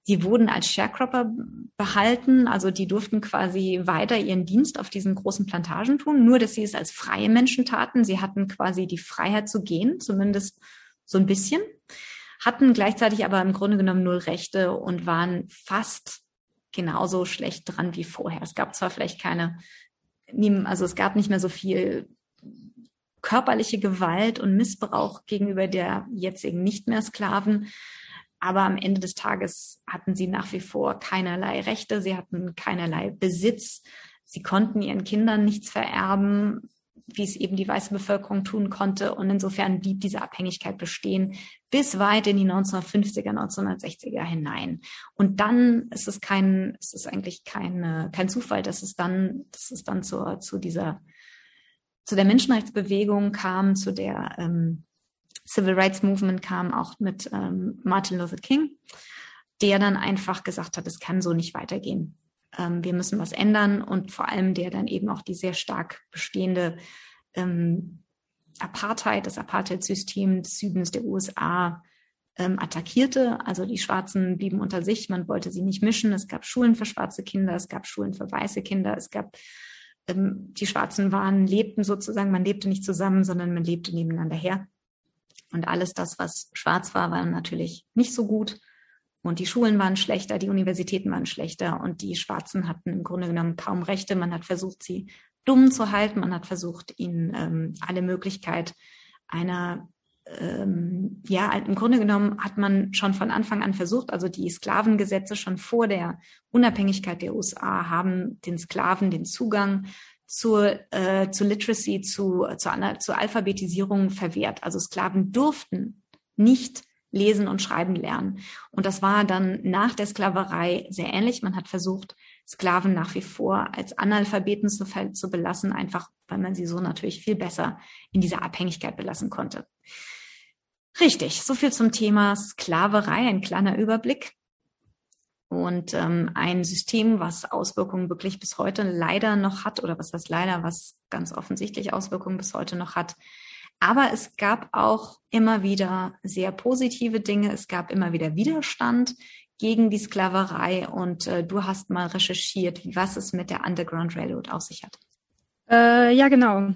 Sie wurden als Sharecropper behalten, also die durften quasi weiter ihren Dienst auf diesen großen Plantagen tun, nur dass sie es als freie Menschen taten. Sie hatten quasi die Freiheit zu gehen, zumindest so ein bisschen, hatten gleichzeitig aber im Grunde genommen null Rechte und waren fast genauso schlecht dran wie vorher. Es gab zwar vielleicht keine, also es gab nicht mehr so viel körperliche Gewalt und Missbrauch gegenüber der jetzigen nicht mehr Sklaven, aber am Ende des Tages hatten sie nach wie vor keinerlei Rechte, sie hatten keinerlei Besitz, sie konnten ihren Kindern nichts vererben, wie es eben die weiße Bevölkerung tun konnte. Und insofern blieb diese Abhängigkeit bestehen bis weit in die 1950er, 1960er hinein. Und dann ist es kein, ist es eigentlich kein, kein Zufall, dass es dann, dass es dann zur, zu dieser, zu der Menschenrechtsbewegung kam, zu der ähm, Civil Rights Movement kam auch mit ähm, Martin Luther King, der dann einfach gesagt hat, es kann so nicht weitergehen. Ähm, wir müssen was ändern und vor allem der dann eben auch die sehr stark bestehende ähm, Apartheid, das Apartheid-System des Südens der USA ähm, attackierte. Also die Schwarzen blieben unter sich, man wollte sie nicht mischen. Es gab Schulen für schwarze Kinder, es gab Schulen für weiße Kinder, es gab ähm, die Schwarzen waren, lebten sozusagen, man lebte nicht zusammen, sondern man lebte nebeneinander her. Und alles das, was schwarz war, war natürlich nicht so gut. Und die Schulen waren schlechter, die Universitäten waren schlechter und die Schwarzen hatten im Grunde genommen kaum Rechte. Man hat versucht, sie dumm zu halten. Man hat versucht, ihnen ähm, alle Möglichkeit einer ähm, ja, im Grunde genommen hat man schon von Anfang an versucht, also die Sklavengesetze schon vor der Unabhängigkeit der USA haben den Sklaven den Zugang zur, äh, zu Literacy, zu, zur, zur Alphabetisierung verwehrt. Also Sklaven durften nicht lesen und schreiben lernen. Und das war dann nach der Sklaverei sehr ähnlich. Man hat versucht, Sklaven nach wie vor als Analphabeten zu, zu belassen, einfach weil man sie so natürlich viel besser in dieser Abhängigkeit belassen konnte. Richtig, so viel zum Thema Sklaverei, ein kleiner Überblick. Und ähm, ein System, was Auswirkungen wirklich bis heute leider noch hat, oder was das leider, was ganz offensichtlich Auswirkungen bis heute noch hat. Aber es gab auch immer wieder sehr positive Dinge. Es gab immer wieder Widerstand gegen die Sklaverei. Und äh, du hast mal recherchiert, was es mit der Underground Railroad auf sich hat. Äh, ja, genau.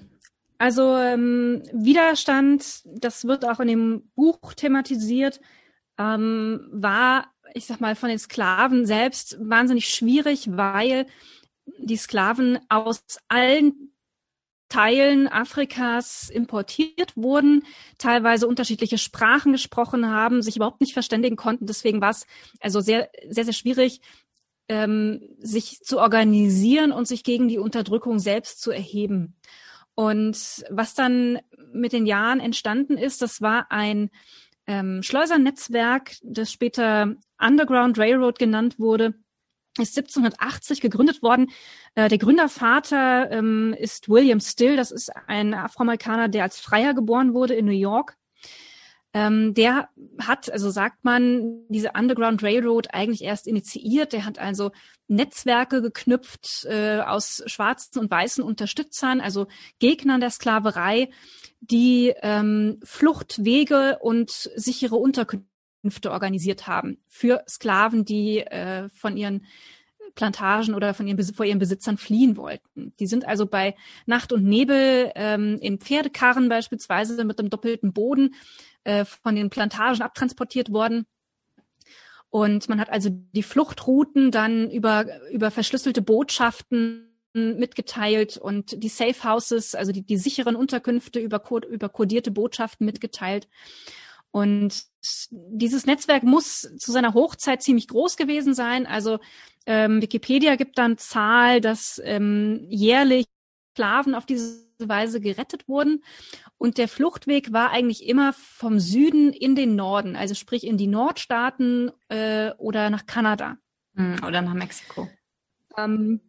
Also ähm, Widerstand, das wird auch in dem Buch thematisiert, ähm, war, ich sag mal, von den Sklaven selbst wahnsinnig schwierig, weil die Sklaven aus allen Teilen Afrikas importiert wurden, teilweise unterschiedliche Sprachen gesprochen haben, sich überhaupt nicht verständigen konnten. Deswegen war es also sehr, sehr, sehr schwierig, ähm, sich zu organisieren und sich gegen die Unterdrückung selbst zu erheben. Und was dann mit den Jahren entstanden ist, das war ein ähm, Schleusernetzwerk, das später Underground Railroad genannt wurde, ist 1780 gegründet worden. Äh, der Gründervater ähm, ist William Still, das ist ein Afroamerikaner, der als Freier geboren wurde in New York. Ähm, der hat, also sagt man, diese Underground Railroad eigentlich erst initiiert. Der hat also Netzwerke geknüpft äh, aus schwarzen und weißen Unterstützern, also Gegnern der Sklaverei, die ähm, Fluchtwege und sichere Unterkünfte organisiert haben für Sklaven, die äh, von ihren Plantagen oder von ihren, vor ihren Besitzern fliehen wollten. Die sind also bei Nacht und Nebel ähm, in Pferdekarren beispielsweise mit einem doppelten Boden äh, von den Plantagen abtransportiert worden. Und man hat also die Fluchtrouten dann über, über verschlüsselte Botschaften mitgeteilt und die Safe Houses, also die, die sicheren Unterkünfte über, über kodierte Botschaften mitgeteilt. Und dieses Netzwerk muss zu seiner Hochzeit ziemlich groß gewesen sein. Also ähm, Wikipedia gibt dann Zahl, dass ähm, jährlich Sklaven auf diese Weise gerettet wurden. Und der Fluchtweg war eigentlich immer vom Süden in den Norden, also sprich in die Nordstaaten äh, oder nach Kanada. Hm, oder nach Mexiko. Ähm,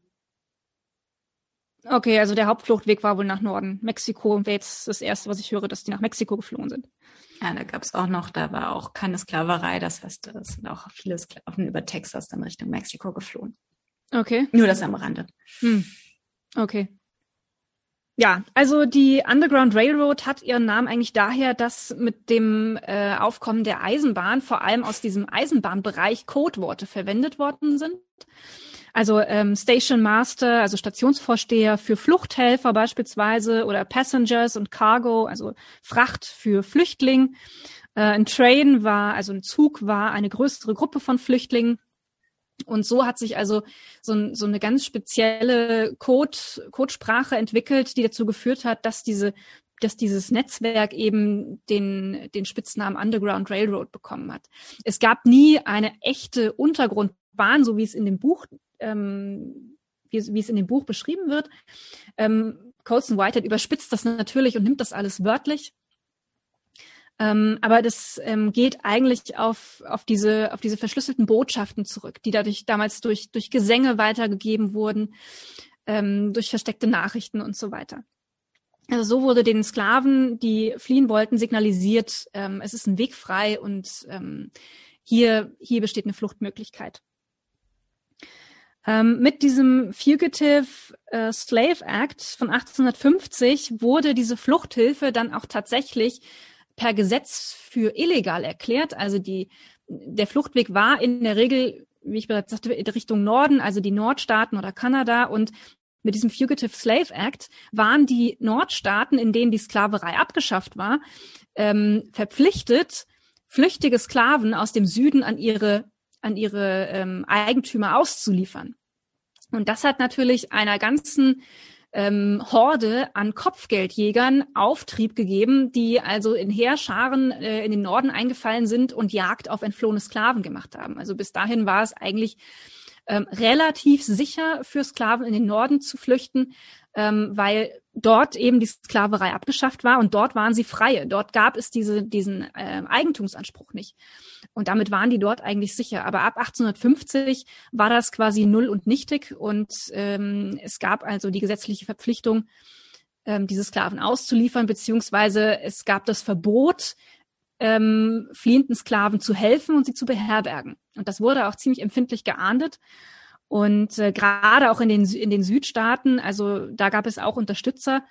okay, also der Hauptfluchtweg war wohl nach Norden. Mexiko wäre jetzt das Erste, was ich höre, dass die nach Mexiko geflohen sind. Ja, da gab es auch noch, da war auch keine Sklaverei. Das heißt, es sind auch viele Sklaven über Texas dann Richtung Mexiko geflohen. Okay. Nur das am Rande. Hm. Okay. Ja, also die Underground Railroad hat ihren Namen eigentlich daher, dass mit dem äh, Aufkommen der Eisenbahn vor allem aus diesem Eisenbahnbereich Codeworte verwendet worden sind. Also ähm, Station Master, also Stationsvorsteher für Fluchthelfer beispielsweise oder Passengers und Cargo, also Fracht für Flüchtling. Äh, ein Train war, also ein Zug war eine größere Gruppe von Flüchtlingen. Und so hat sich also so, so eine ganz spezielle Code, Codesprache entwickelt, die dazu geführt hat, dass diese dass dieses Netzwerk eben den, den Spitznamen Underground Railroad bekommen hat. Es gab nie eine echte Untergrundbahn, so wie es in dem Buch, ähm, wie, wie es in dem Buch beschrieben wird. Ähm, Colson Whitehead überspitzt das natürlich und nimmt das alles wörtlich. Ähm, aber das ähm, geht eigentlich auf, auf, diese, auf diese verschlüsselten Botschaften zurück, die dadurch damals durch, durch Gesänge weitergegeben wurden, ähm, durch versteckte Nachrichten und so weiter. Also so wurde den Sklaven, die fliehen wollten, signalisiert, ähm, es ist ein Weg frei und ähm, hier, hier besteht eine Fluchtmöglichkeit. Ähm, mit diesem Fugitive äh, Slave Act von 1850 wurde diese Fluchthilfe dann auch tatsächlich per Gesetz für illegal erklärt. Also die, der Fluchtweg war in der Regel, wie ich bereits sagte, in Richtung Norden, also die Nordstaaten oder Kanada und mit diesem Fugitive Slave Act waren die Nordstaaten, in denen die Sklaverei abgeschafft war, ähm, verpflichtet, flüchtige Sklaven aus dem Süden an ihre an ihre ähm, Eigentümer auszuliefern. Und das hat natürlich einer ganzen ähm, Horde an Kopfgeldjägern Auftrieb gegeben, die also in Heerscharen äh, in den Norden eingefallen sind und Jagd auf entflohene Sklaven gemacht haben. Also bis dahin war es eigentlich ähm, relativ sicher für Sklaven in den Norden zu flüchten, ähm, weil dort eben die Sklaverei abgeschafft war und dort waren sie freie. Dort gab es diese, diesen äh, Eigentumsanspruch nicht. Und damit waren die dort eigentlich sicher. Aber ab 1850 war das quasi null und nichtig und ähm, es gab also die gesetzliche Verpflichtung, ähm, diese Sklaven auszuliefern, beziehungsweise es gab das Verbot, ähm, fliehenden Sklaven zu helfen und sie zu beherbergen. Und das wurde auch ziemlich empfindlich geahndet. Und äh, gerade auch in den, in den Südstaaten, also da gab es auch Unterstützer,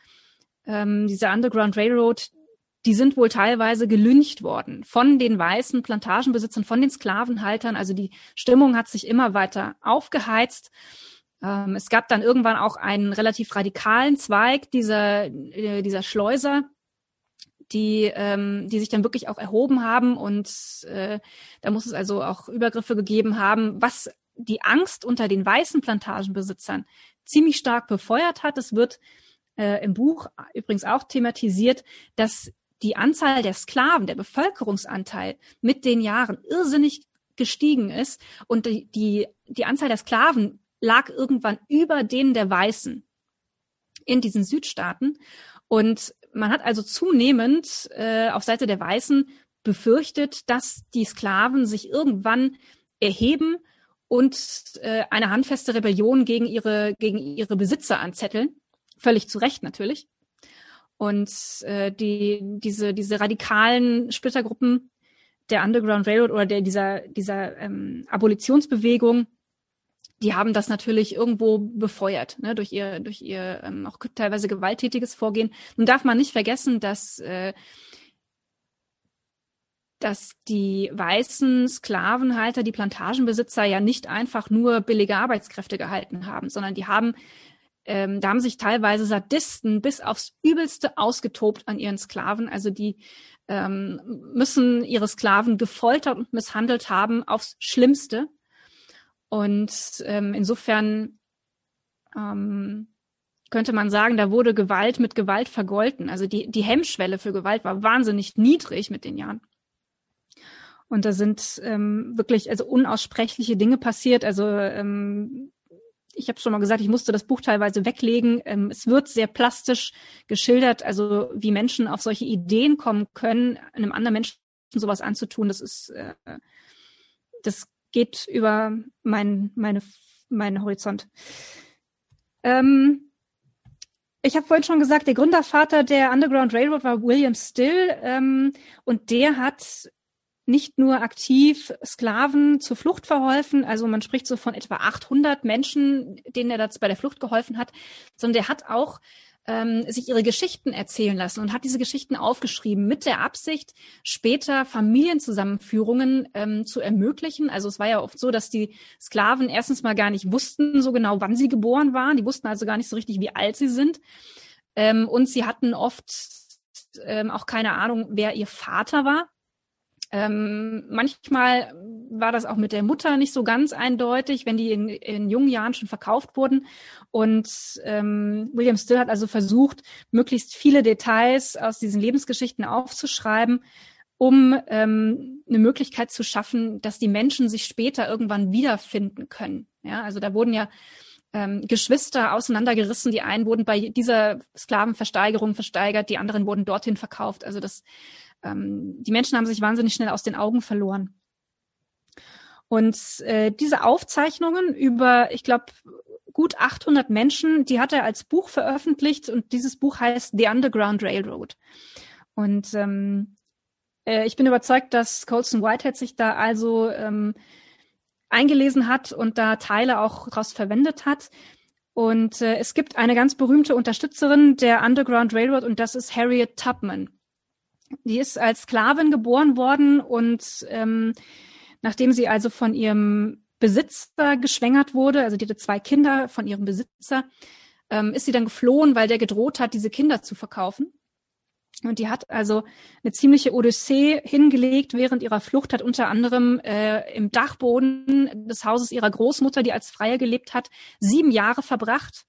ähm, diese Underground Railroad, die sind wohl teilweise gelüncht worden von den weißen Plantagenbesitzern, von den Sklavenhaltern. Also die Stimmung hat sich immer weiter aufgeheizt. Ähm, es gab dann irgendwann auch einen relativ radikalen Zweig dieser, äh, dieser Schleuser, die, ähm, die sich dann wirklich auch erhoben haben und äh, da muss es also auch Übergriffe gegeben haben, was die Angst unter den weißen Plantagenbesitzern ziemlich stark befeuert hat. Es wird äh, im Buch übrigens auch thematisiert, dass die Anzahl der Sklaven, der Bevölkerungsanteil mit den Jahren irrsinnig gestiegen ist und die, die, die Anzahl der Sklaven lag irgendwann über denen der Weißen in diesen Südstaaten. Und man hat also zunehmend äh, auf Seite der Weißen befürchtet, dass die Sklaven sich irgendwann erheben und äh, eine handfeste Rebellion gegen ihre, gegen ihre Besitzer anzetteln. Völlig zu Recht natürlich. Und äh, die, diese, diese radikalen Splittergruppen der Underground Railroad oder der, dieser, dieser ähm, Abolitionsbewegung, die haben das natürlich irgendwo befeuert, ne, durch ihr, durch ihr ähm, auch teilweise gewalttätiges Vorgehen. Nun darf man nicht vergessen, dass äh, dass die weißen Sklavenhalter, die Plantagenbesitzer ja nicht einfach nur billige Arbeitskräfte gehalten haben, sondern die haben, ähm, da haben sich teilweise Sadisten bis aufs Übelste ausgetobt an ihren Sklaven. Also die ähm, müssen ihre Sklaven gefoltert und misshandelt haben aufs Schlimmste. Und ähm, insofern ähm, könnte man sagen, da wurde Gewalt mit Gewalt vergolten. Also die, die Hemmschwelle für Gewalt war wahnsinnig niedrig mit den Jahren. Und da sind ähm, wirklich also unaussprechliche Dinge passiert. Also ähm, ich habe schon mal gesagt, ich musste das Buch teilweise weglegen. Ähm, es wird sehr plastisch geschildert, also wie Menschen auf solche Ideen kommen können, einem anderen Menschen sowas anzutun. Das ist, äh, das geht über mein, meine, meinen Horizont. Ähm, ich habe vorhin schon gesagt, der Gründervater der Underground Railroad war William Still ähm, und der hat nicht nur aktiv Sklaven zur Flucht verholfen, also man spricht so von etwa 800 Menschen, denen er dazu bei der Flucht geholfen hat, sondern der hat auch ähm, sich ihre Geschichten erzählen lassen und hat diese Geschichten aufgeschrieben mit der Absicht, später Familienzusammenführungen ähm, zu ermöglichen. Also es war ja oft so, dass die Sklaven erstens mal gar nicht wussten so genau, wann sie geboren waren. Die wussten also gar nicht so richtig, wie alt sie sind. Ähm, und sie hatten oft ähm, auch keine Ahnung, wer ihr Vater war. Ähm, manchmal war das auch mit der Mutter nicht so ganz eindeutig, wenn die in, in jungen Jahren schon verkauft wurden. Und ähm, William Still hat also versucht, möglichst viele Details aus diesen Lebensgeschichten aufzuschreiben, um ähm, eine Möglichkeit zu schaffen, dass die Menschen sich später irgendwann wiederfinden können. Ja, also da wurden ja ähm, Geschwister auseinandergerissen. Die einen wurden bei dieser Sklavenversteigerung versteigert, die anderen wurden dorthin verkauft. Also das ähm, die Menschen haben sich wahnsinnig schnell aus den Augen verloren. Und äh, diese Aufzeichnungen über, ich glaube, gut 800 Menschen, die hat er als Buch veröffentlicht und dieses Buch heißt The Underground Railroad. Und ähm, äh, ich bin überzeugt, dass Colson Whitehead sich da also ähm, eingelesen hat und da Teile auch daraus verwendet hat. Und äh, es gibt eine ganz berühmte Unterstützerin der Underground Railroad und das ist Harriet Tubman. Die ist als Sklavin geboren worden und ähm, nachdem sie also von ihrem Besitzer geschwängert wurde, also die hatte zwei Kinder von ihrem Besitzer, ähm, ist sie dann geflohen, weil der gedroht hat, diese Kinder zu verkaufen. Und die hat also eine ziemliche Odyssee hingelegt während ihrer Flucht, hat unter anderem äh, im Dachboden des Hauses ihrer Großmutter, die als Freie gelebt hat, sieben Jahre verbracht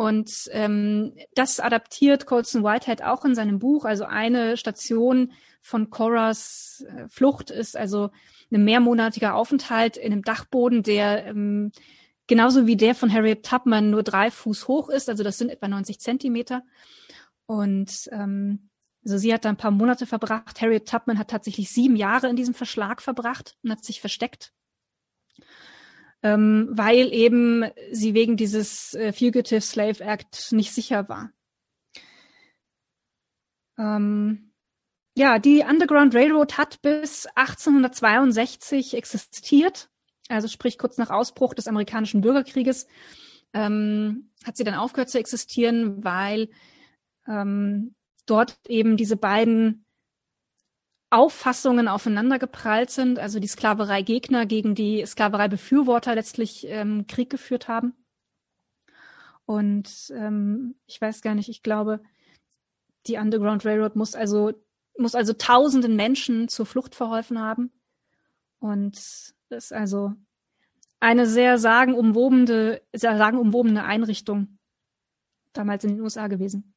Und ähm, das adaptiert Colson Whitehead auch in seinem Buch. Also eine Station von Coras äh, Flucht ist also ein mehrmonatiger Aufenthalt in einem Dachboden, der ähm, genauso wie der von Harriet Tubman nur drei Fuß hoch ist. Also das sind etwa 90 Zentimeter. Und ähm, also sie hat da ein paar Monate verbracht. Harriet Tubman hat tatsächlich sieben Jahre in diesem Verschlag verbracht und hat sich versteckt, ähm, weil eben sie wegen dieses äh, Fugitive Slave Act nicht sicher war. Ähm, ja, die Underground Railroad hat bis 1862 existiert, also sprich kurz nach Ausbruch des amerikanischen Bürgerkrieges ähm, hat sie dann aufgehört zu existieren, weil ähm, dort eben diese beiden Auffassungen aufeinander geprallt sind, also die Sklaverei-Gegner gegen die Sklaverei-Befürworter letztlich ähm, Krieg geführt haben. Und ähm, ich weiß gar nicht, ich glaube, die Underground Railroad muss also muss also tausenden Menschen zur Flucht verholfen haben. Und das ist also eine sehr sagenumwobene, sehr sagenumwobene Einrichtung damals in den USA gewesen.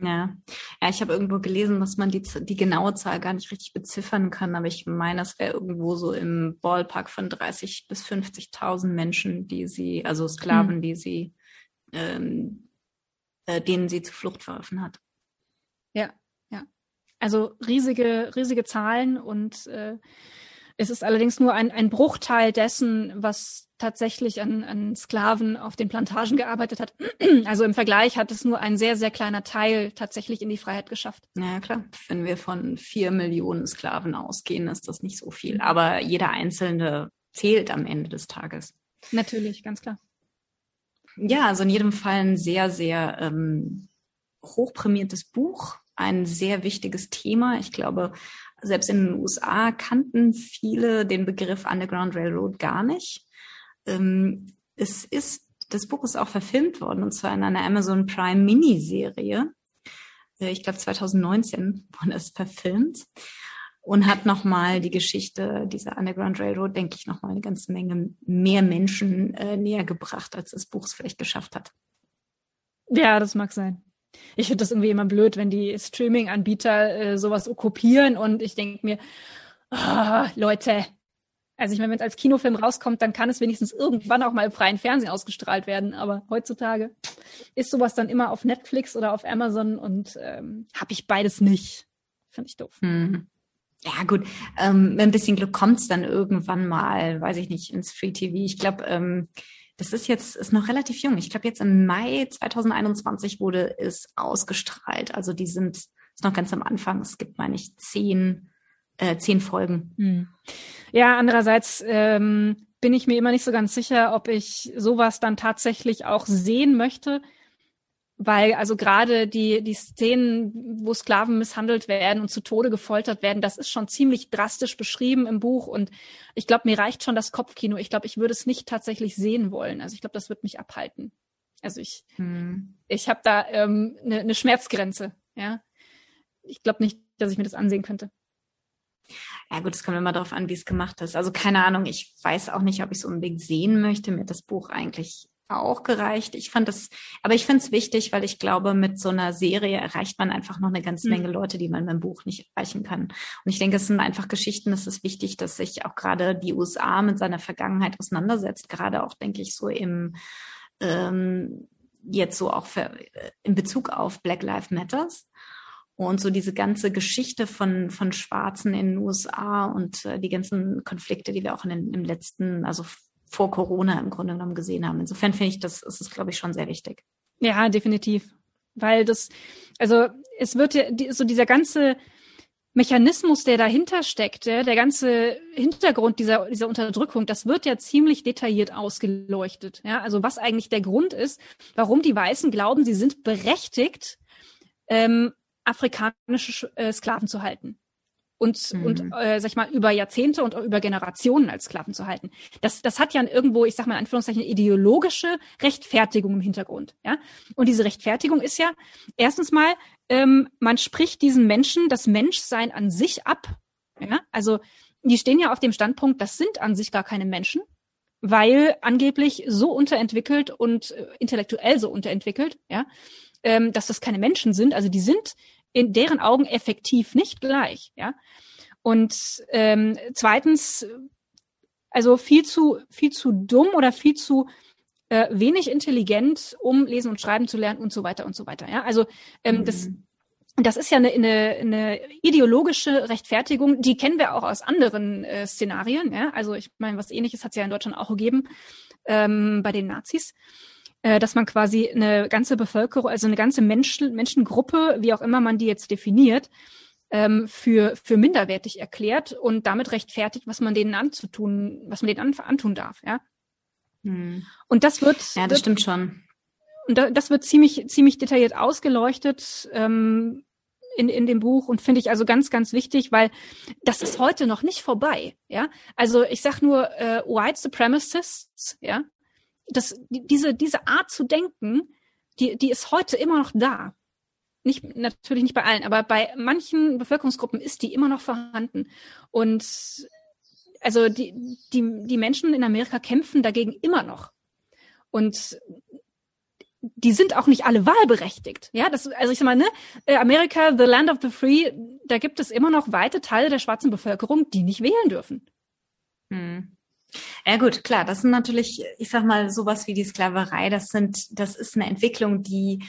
Ja, ja ich habe irgendwo gelesen, dass man die, die genaue Zahl gar nicht richtig beziffern kann, aber ich meine, es wäre irgendwo so im Ballpark von 30 bis 50.000 Menschen, die sie, also Sklaven, hm. die sie, ähm, äh, denen sie zur Flucht verholfen hat. Ja, ja. Also riesige, riesige Zahlen und äh, es ist allerdings nur ein, ein Bruchteil dessen, was tatsächlich an, an Sklaven auf den Plantagen gearbeitet hat. Also im Vergleich hat es nur ein sehr, sehr kleiner Teil tatsächlich in die Freiheit geschafft. Ja, klar. Wenn wir von vier Millionen Sklaven ausgehen, ist das nicht so viel. Aber jeder Einzelne zählt am Ende des Tages. Natürlich, ganz klar. Ja, also in jedem Fall ein sehr, sehr ähm, hochprämiertes Buch, ein sehr wichtiges Thema. Ich glaube, selbst in den USA kannten viele den Begriff Underground Railroad gar nicht. Ähm, es ist, das Buch ist auch verfilmt worden, und zwar in einer Amazon Prime Miniserie. Äh, ich glaube 2019 wurde es verfilmt und hat nochmal die Geschichte dieser Underground Railroad, denke ich, nochmal eine ganze Menge mehr Menschen äh, näher gebracht, als das Buch es vielleicht geschafft hat. Ja, das mag sein. Ich finde das irgendwie immer blöd, wenn die Streaming-Anbieter äh, sowas okkupieren und ich denke mir, oh, Leute, also ich meine, wenn es als Kinofilm rauskommt, dann kann es wenigstens irgendwann auch mal im freien Fernsehen ausgestrahlt werden. Aber heutzutage ist sowas dann immer auf Netflix oder auf Amazon und ähm, habe ich beides nicht. Finde ich doof. Hm. Ja, gut. Ähm, mit ein bisschen Glück kommt's dann irgendwann mal, weiß ich nicht, ins Free TV. Ich glaube, ähm, das ist jetzt, ist noch relativ jung. Ich glaube, jetzt im Mai 2021 wurde es ausgestrahlt. Also die sind, ist noch ganz am Anfang. Es gibt, meine ich, zehn, äh, zehn Folgen. Hm. Ja, andererseits ähm, bin ich mir immer nicht so ganz sicher, ob ich sowas dann tatsächlich auch sehen möchte weil also gerade die, die Szenen, wo Sklaven misshandelt werden und zu Tode gefoltert werden, das ist schon ziemlich drastisch beschrieben im Buch und ich glaube, mir reicht schon das Kopfkino. Ich glaube, ich würde es nicht tatsächlich sehen wollen. Also ich glaube, das wird mich abhalten. Also ich, hm. ich habe da eine ähm, ne, ne Schmerzgrenze, ja. Ich glaube nicht, dass ich mir das ansehen könnte. Ja gut, es kommt immer darauf an, wie es gemacht ist. Also keine Ahnung, ich weiß auch nicht, ob ich es unbedingt sehen möchte. Mir das Buch eigentlich auch gereicht. Ich fand das, aber ich finde es wichtig, weil ich glaube, mit so einer Serie erreicht man einfach noch eine ganze mhm. Menge Leute, die man beim Buch nicht erreichen kann. Und ich denke, es sind einfach Geschichten, es ist wichtig, dass sich auch gerade die USA mit seiner Vergangenheit auseinandersetzt. Gerade auch, denke ich, so im ähm, jetzt so auch für, äh, in Bezug auf Black Lives Matters. Und so diese ganze Geschichte von, von Schwarzen in den USA und äh, die ganzen Konflikte, die wir auch in den, im letzten, also vor Corona im Grunde genommen gesehen haben. Insofern finde ich, das ist es, glaube ich, schon sehr wichtig. Ja, definitiv. Weil das, also es wird ja, so dieser ganze Mechanismus, der dahinter steckt, der ganze Hintergrund dieser, dieser Unterdrückung, das wird ja ziemlich detailliert ausgeleuchtet. Ja, also was eigentlich der Grund ist, warum die Weißen glauben, sie sind berechtigt, ähm, afrikanische äh, Sklaven zu halten und, mhm. und äh, sag ich mal, über Jahrzehnte und über Generationen als Sklaven zu halten. Das, das hat ja irgendwo, ich sag mal in Anführungszeichen, ideologische Rechtfertigung im Hintergrund. Ja? Und diese Rechtfertigung ist ja, erstens mal, ähm, man spricht diesen Menschen das Menschsein an sich ab. Ja? Also die stehen ja auf dem Standpunkt, das sind an sich gar keine Menschen. weil angeblich so unterentwickelt und äh, intellektuell so unterentwickelt, ja, ähm, dass das keine Menschen sind. Also die sind in deren Augen effektiv nicht gleich, ja. Und ähm, zweitens, also viel zu viel zu dumm oder viel zu äh, wenig intelligent, um lesen und schreiben zu lernen und so weiter und so weiter. Ja, also ähm, mhm. das das ist ja eine, eine, eine ideologische Rechtfertigung, die kennen wir auch aus anderen äh, Szenarien. Ja? Also ich meine, was ähnliches hat es ja in Deutschland auch gegeben ähm, bei den Nazis, äh, dass man quasi eine ganze Bevölkerung, also eine ganze Menschen, Menschengruppe, wie auch immer man die jetzt definiert, ähm, für, für minderwertig erklärt und damit rechtfertigt, was man denen anzutun, was man denen an, antun darf. Ja? Hm. Und das wird. Ja, das wird, stimmt schon. Und das wird ziemlich, ziemlich detailliert ausgeleuchtet. Ähm, in, in dem Buch und finde ich also ganz, ganz wichtig, weil das ist heute noch nicht vorbei. Ja, also ich sag nur äh, White Supremacists, ja, das, diese, diese Art zu denken, die, die ist heute immer noch da. Nicht, natürlich nicht bei allen, aber bei manchen Bevölkerungsgruppen ist die immer noch vorhanden. Und also die, die, die Menschen in Amerika kämpfen dagegen immer noch. Und die sind auch nicht alle wahlberechtigt. Ja, das, also ich sag mal, ne, äh, Amerika, the land of the free, da gibt es immer noch weite Teile der schwarzen Bevölkerung, die nicht wählen dürfen. Hm. Ja gut, klar, das sind natürlich, ich sag mal, sowas wie die Sklaverei, das sind, das ist eine Entwicklung, die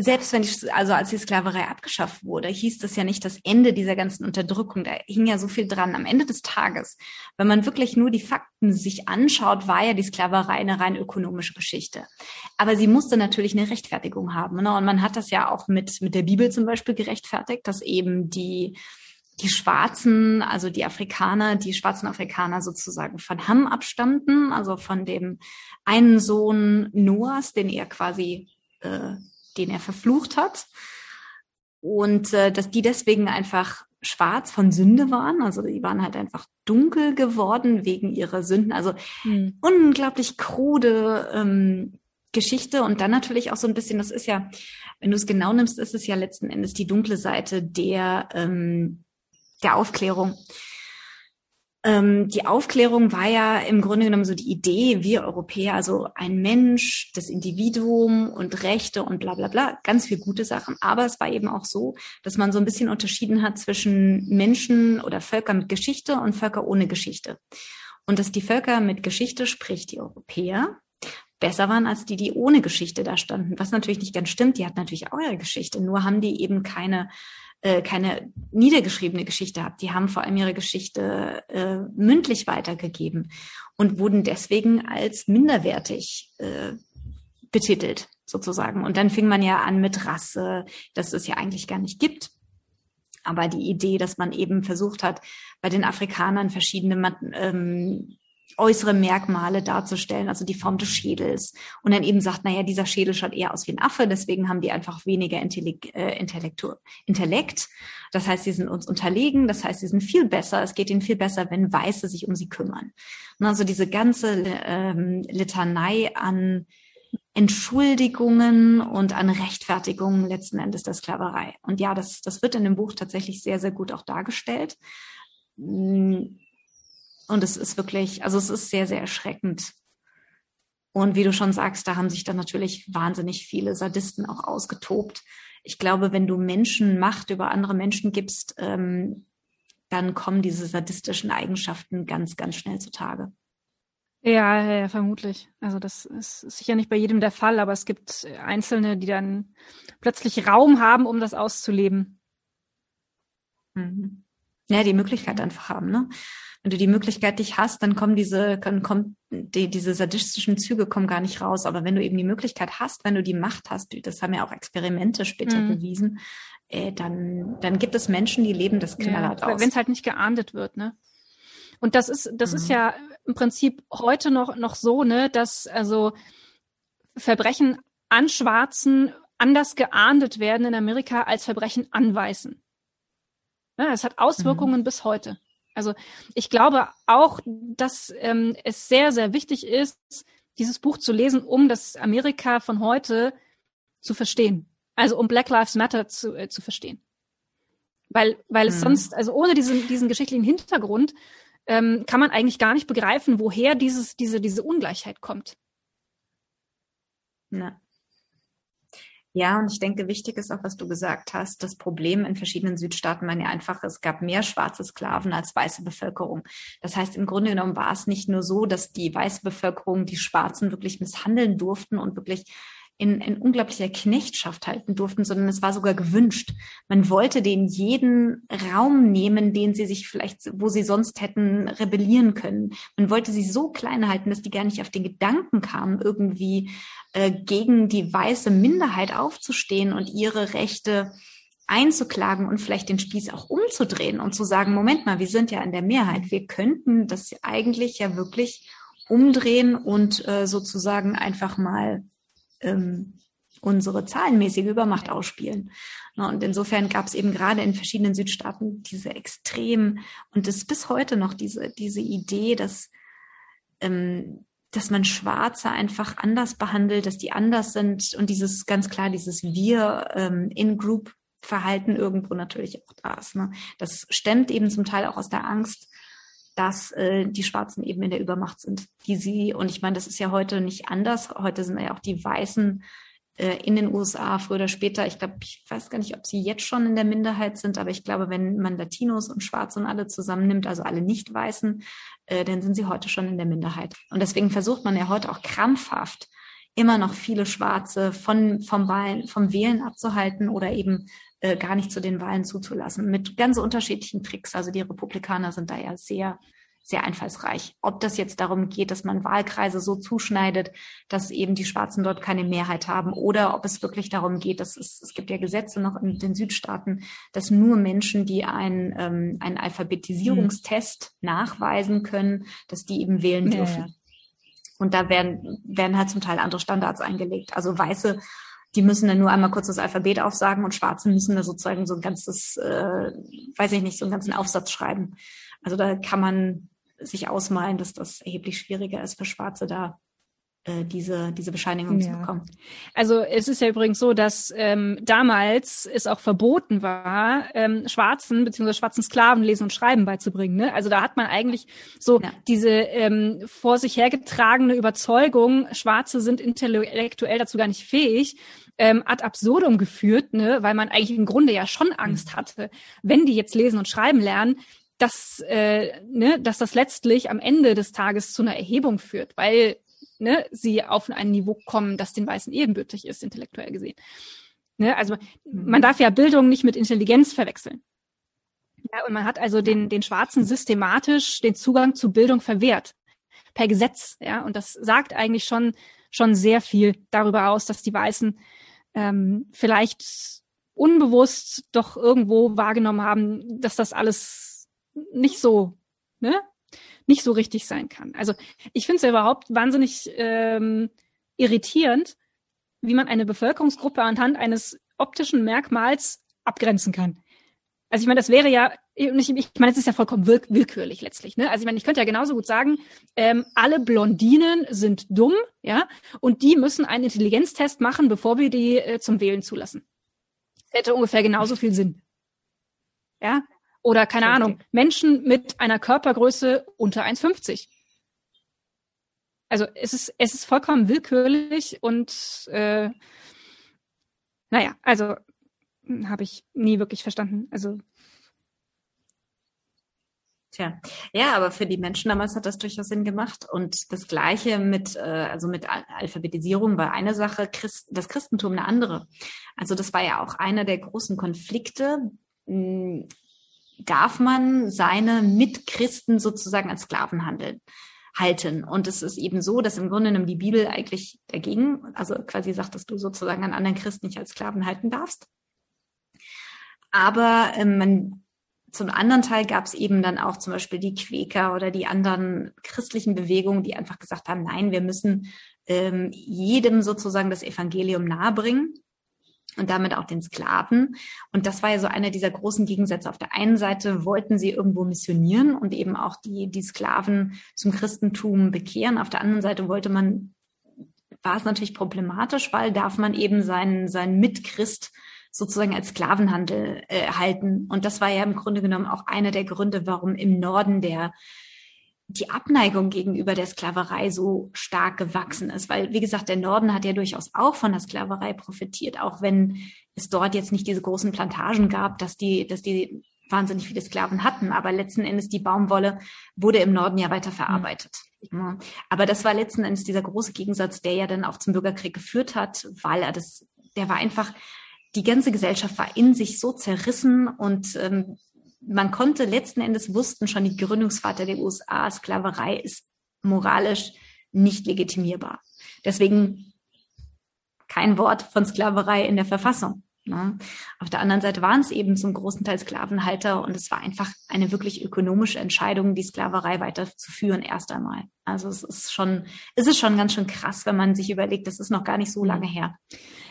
selbst wenn ich, also als die Sklaverei abgeschafft wurde, hieß das ja nicht das Ende dieser ganzen Unterdrückung. Da hing ja so viel dran. Am Ende des Tages, wenn man wirklich nur die Fakten sich anschaut, war ja die Sklaverei eine rein ökonomische Geschichte. Aber sie musste natürlich eine Rechtfertigung haben. Ne? Und man hat das ja auch mit, mit der Bibel zum Beispiel gerechtfertigt, dass eben die, die Schwarzen, also die Afrikaner, die schwarzen Afrikaner sozusagen von Ham abstammten, also von dem einen Sohn Noahs, den er quasi äh, den er verflucht hat. Und äh, dass die deswegen einfach schwarz von Sünde waren. Also die waren halt einfach dunkel geworden wegen ihrer Sünden. Also mhm. unglaublich krude ähm, Geschichte. Und dann natürlich auch so ein bisschen, das ist ja, wenn du es genau nimmst, ist es ja letzten Endes die dunkle Seite der, ähm, der Aufklärung. Ähm, die Aufklärung war ja im Grunde genommen so die Idee, wir Europäer, also ein Mensch, das Individuum und Rechte und bla bla bla, ganz viel gute Sachen. Aber es war eben auch so, dass man so ein bisschen unterschieden hat zwischen Menschen oder Völker mit Geschichte und Völker ohne Geschichte. Und dass die Völker mit Geschichte, sprich die Europäer, besser waren als die, die ohne Geschichte da standen. Was natürlich nicht ganz stimmt, die hatten natürlich auch ihre Geschichte, nur haben die eben keine äh, keine niedergeschriebene Geschichte habt. Die haben vor allem ihre Geschichte äh, mündlich weitergegeben und wurden deswegen als minderwertig äh, betitelt, sozusagen. Und dann fing man ja an mit Rasse, dass es ja eigentlich gar nicht gibt. Aber die Idee, dass man eben versucht hat, bei den Afrikanern verschiedene ähm, äußere Merkmale darzustellen, also die Form des Schädels. Und dann eben sagt, naja, dieser Schädel schaut eher aus wie ein Affe, deswegen haben die einfach weniger Intellekt, äh, Intellekt. Das heißt, sie sind uns unterlegen, das heißt, sie sind viel besser, es geht ihnen viel besser, wenn Weiße sich um sie kümmern. Und also diese ganze ähm, Litanei an Entschuldigungen und an Rechtfertigungen letzten Endes der Sklaverei. Und ja, das, das wird in dem Buch tatsächlich sehr, sehr gut auch dargestellt hm, und es ist wirklich, also es ist sehr, sehr erschreckend. Und wie du schon sagst, da haben sich dann natürlich wahnsinnig viele Sadisten auch ausgetobt. Ich glaube, wenn du Menschen Macht über andere Menschen gibst, ähm, dann kommen diese sadistischen Eigenschaften ganz, ganz schnell zutage. Ja, ja, vermutlich. Also das ist sicher nicht bei jedem der Fall, aber es gibt Einzelne, die dann plötzlich Raum haben, um das auszuleben. Mhm. Ja, die Möglichkeit einfach haben, ne? Wenn du die Möglichkeit dich hast, dann kommen diese, können, kommen die, diese sadistischen Züge kommen gar nicht raus. Aber wenn du eben die Möglichkeit hast, wenn du die Macht hast, das haben ja auch Experimente später mhm. bewiesen, äh, dann, dann gibt es Menschen, die leben das knallhart ja, aus. Wenn es halt nicht geahndet wird, ne? Und das ist, das mhm. ist ja im Prinzip heute noch, noch so, ne, dass also Verbrechen an Schwarzen anders geahndet werden in Amerika als Verbrechen an Weißen. Ja, das hat Auswirkungen mhm. bis heute. Also ich glaube auch, dass ähm, es sehr, sehr wichtig ist, dieses Buch zu lesen, um das Amerika von heute zu verstehen. Also um Black Lives Matter zu, äh, zu verstehen. Weil, weil es mhm. sonst, also ohne diesen, diesen geschichtlichen Hintergrund, ähm, kann man eigentlich gar nicht begreifen, woher dieses, diese, diese Ungleichheit kommt. Ja. Ja, und ich denke, wichtig ist auch, was du gesagt hast. Das Problem in verschiedenen Südstaaten war ja einfach, es gab mehr schwarze Sklaven als weiße Bevölkerung. Das heißt, im Grunde genommen war es nicht nur so, dass die weiße Bevölkerung die Schwarzen wirklich misshandeln durften und wirklich in, in unglaublicher Knechtschaft halten durften, sondern es war sogar gewünscht. Man wollte denen jeden Raum nehmen, den sie sich vielleicht, wo sie sonst hätten rebellieren können. Man wollte sie so klein halten, dass die gar nicht auf den Gedanken kamen, irgendwie äh, gegen die weiße Minderheit aufzustehen und ihre Rechte einzuklagen und vielleicht den Spieß auch umzudrehen und zu sagen, Moment mal, wir sind ja in der Mehrheit. Wir könnten das eigentlich ja wirklich umdrehen und äh, sozusagen einfach mal ähm, unsere zahlenmäßige Übermacht ausspielen. Und insofern gab es eben gerade in verschiedenen Südstaaten diese extrem und es bis heute noch diese, diese Idee, dass, ähm, dass man Schwarze einfach anders behandelt, dass die anders sind und dieses ganz klar, dieses Wir ähm, in Group Verhalten irgendwo natürlich auch da ist. Ne? Das stemmt eben zum Teil auch aus der Angst, dass äh, die Schwarzen eben in der Übermacht sind, die sie, und ich meine, das ist ja heute nicht anders. Heute sind ja auch die Weißen äh, in den USA früher oder später. Ich glaube, ich weiß gar nicht, ob sie jetzt schon in der Minderheit sind, aber ich glaube, wenn man Latinos und Schwarze und alle zusammennimmt, also alle Nicht-Weißen, äh, dann sind sie heute schon in der Minderheit. Und deswegen versucht man ja heute auch krampfhaft, immer noch viele Schwarze von, vom, Wahlen, vom Wählen abzuhalten oder eben äh, gar nicht zu den Wahlen zuzulassen. Mit ganz unterschiedlichen Tricks. Also die Republikaner sind da ja sehr, sehr einfallsreich. Ob das jetzt darum geht, dass man Wahlkreise so zuschneidet, dass eben die Schwarzen dort keine Mehrheit haben, oder ob es wirklich darum geht, dass es, es gibt ja Gesetze noch in den Südstaaten, dass nur Menschen, die einen, ähm, einen Alphabetisierungstest mhm. nachweisen können, dass die eben wählen dürfen. Ja, ja. Und da werden, werden halt zum Teil andere Standards eingelegt. Also Weiße die müssen dann nur einmal kurz das Alphabet aufsagen und Schwarze müssen da sozusagen so ein ganzes, äh, weiß ich nicht, so einen ganzen Aufsatz schreiben. Also da kann man sich ausmalen, dass das erheblich schwieriger ist für Schwarze da diese, diese Bescheinigung ja. zu bekommen. Also es ist ja übrigens so, dass ähm, damals es auch verboten war, ähm, Schwarzen bzw. schwarzen Sklaven Lesen und Schreiben beizubringen. Ne? Also da hat man eigentlich so ja. diese ähm, vor sich hergetragene Überzeugung, Schwarze sind intellektuell dazu gar nicht fähig, ähm, ad absurdum geführt, ne? weil man eigentlich im Grunde ja schon Angst mhm. hatte, wenn die jetzt lesen und schreiben lernen, dass, äh, ne, dass das letztlich am Ende des Tages zu einer Erhebung führt, weil ne, sie auf ein Niveau kommen, das den Weißen ebenbürtig ist, intellektuell gesehen. Ne, also mhm. man darf ja Bildung nicht mit Intelligenz verwechseln. Ja, und man hat also den, den Schwarzen systematisch den Zugang zu Bildung verwehrt. Per Gesetz, ja. Und das sagt eigentlich schon, schon sehr viel darüber aus, dass die Weißen ähm, vielleicht unbewusst doch irgendwo wahrgenommen haben, dass das alles nicht so, ne, nicht so richtig sein kann. Also ich finde es ja überhaupt wahnsinnig ähm, irritierend, wie man eine Bevölkerungsgruppe anhand eines optischen Merkmals abgrenzen kann. Also ich meine, das wäre ja, ich, ich meine, es ist ja vollkommen will willkürlich letztlich. Ne? Also ich meine, ich könnte ja genauso gut sagen, ähm, alle Blondinen sind dumm, ja, und die müssen einen Intelligenztest machen, bevor wir die äh, zum Wählen zulassen. Hätte ungefähr genauso viel Sinn. Ja, oder keine okay. Ahnung, Menschen mit einer Körpergröße unter 1,50. Also es ist, es ist vollkommen willkürlich und äh, naja, also hm, habe ich nie wirklich verstanden. Also Tja, ja, aber für die Menschen damals hat das durchaus Sinn gemacht. Und das Gleiche mit, äh, also mit Alphabetisierung war eine Sache, Christ, das Christentum eine andere. Also das war ja auch einer der großen Konflikte hm, darf man seine Mitchristen sozusagen als Sklaven handeln halten. Und es ist eben so, dass im Grunde genommen die Bibel eigentlich dagegen, also quasi sagt, dass du sozusagen einen anderen Christen nicht als Sklaven halten darfst. Aber äh, man, zum anderen Teil gab es eben dann auch zum Beispiel die Quäker oder die anderen christlichen Bewegungen, die einfach gesagt haben, nein, wir müssen ähm, jedem sozusagen das Evangelium nahebringen und damit auch den Sklaven. Und das war ja so einer dieser großen Gegensätze. Auf der einen Seite wollten sie irgendwo missionieren und eben auch die, die Sklaven zum Christentum bekehren. Auf der anderen Seite wollte man, war es natürlich problematisch, weil darf man eben seinen, seinen Mitchrist sozusagen als Sklavenhandel äh, halten. Und das war ja im Grunde genommen auch einer der Gründe, warum im Norden der die Abneigung gegenüber der Sklaverei so stark gewachsen ist. Weil, wie gesagt, der Norden hat ja durchaus auch von der Sklaverei profitiert, auch wenn es dort jetzt nicht diese großen Plantagen gab, dass die, dass die wahnsinnig viele Sklaven hatten. Aber letzten Endes die Baumwolle wurde im Norden ja weiter verarbeitet. Mhm. Aber das war letzten Endes dieser große Gegensatz, der ja dann auch zum Bürgerkrieg geführt hat, weil er das, der war einfach, die ganze Gesellschaft war in sich so zerrissen und ähm, man konnte letzten Endes wussten schon die Gründungsvater der USA, Sklaverei ist moralisch nicht legitimierbar. Deswegen kein Wort von Sklaverei in der Verfassung. Ne? Auf der anderen Seite waren es eben zum großen Teil Sklavenhalter und es war einfach eine wirklich ökonomische Entscheidung, die Sklaverei weiterzuführen erst einmal. Also es ist schon, es ist schon ganz schön krass, wenn man sich überlegt, das ist noch gar nicht so lange her.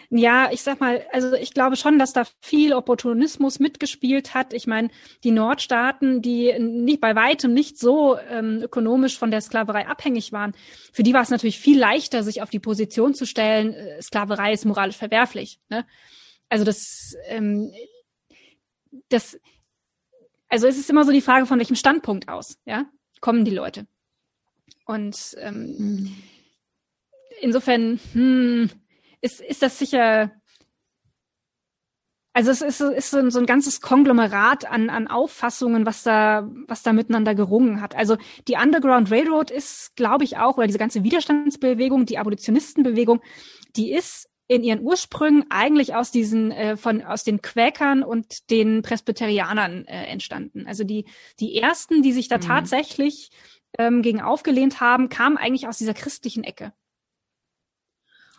Ja, ich sag mal, also ich glaube schon, dass da viel Opportunismus mitgespielt hat. Ich meine, die Nordstaaten, die nicht bei weitem nicht so ähm, ökonomisch von der Sklaverei abhängig waren, für die war es natürlich viel leichter, sich auf die Position zu stellen, äh, Sklaverei ist moralisch verwerflich. Ne? Also das, ähm, das, also es ist immer so die Frage, von welchem Standpunkt aus, ja, kommen die Leute. Und ähm, mhm. insofern, hm, ist, ist das sicher, also es ist, ist so, ein, so ein ganzes Konglomerat an, an Auffassungen, was da, was da miteinander gerungen hat. Also die Underground Railroad ist, glaube ich, auch, oder diese ganze Widerstandsbewegung, die Abolitionistenbewegung, die ist in ihren Ursprüngen eigentlich aus diesen äh, von aus den Quäkern und den Presbyterianern äh, entstanden. Also die die ersten, die sich da mhm. tatsächlich ähm, gegen aufgelehnt haben, kamen eigentlich aus dieser christlichen Ecke.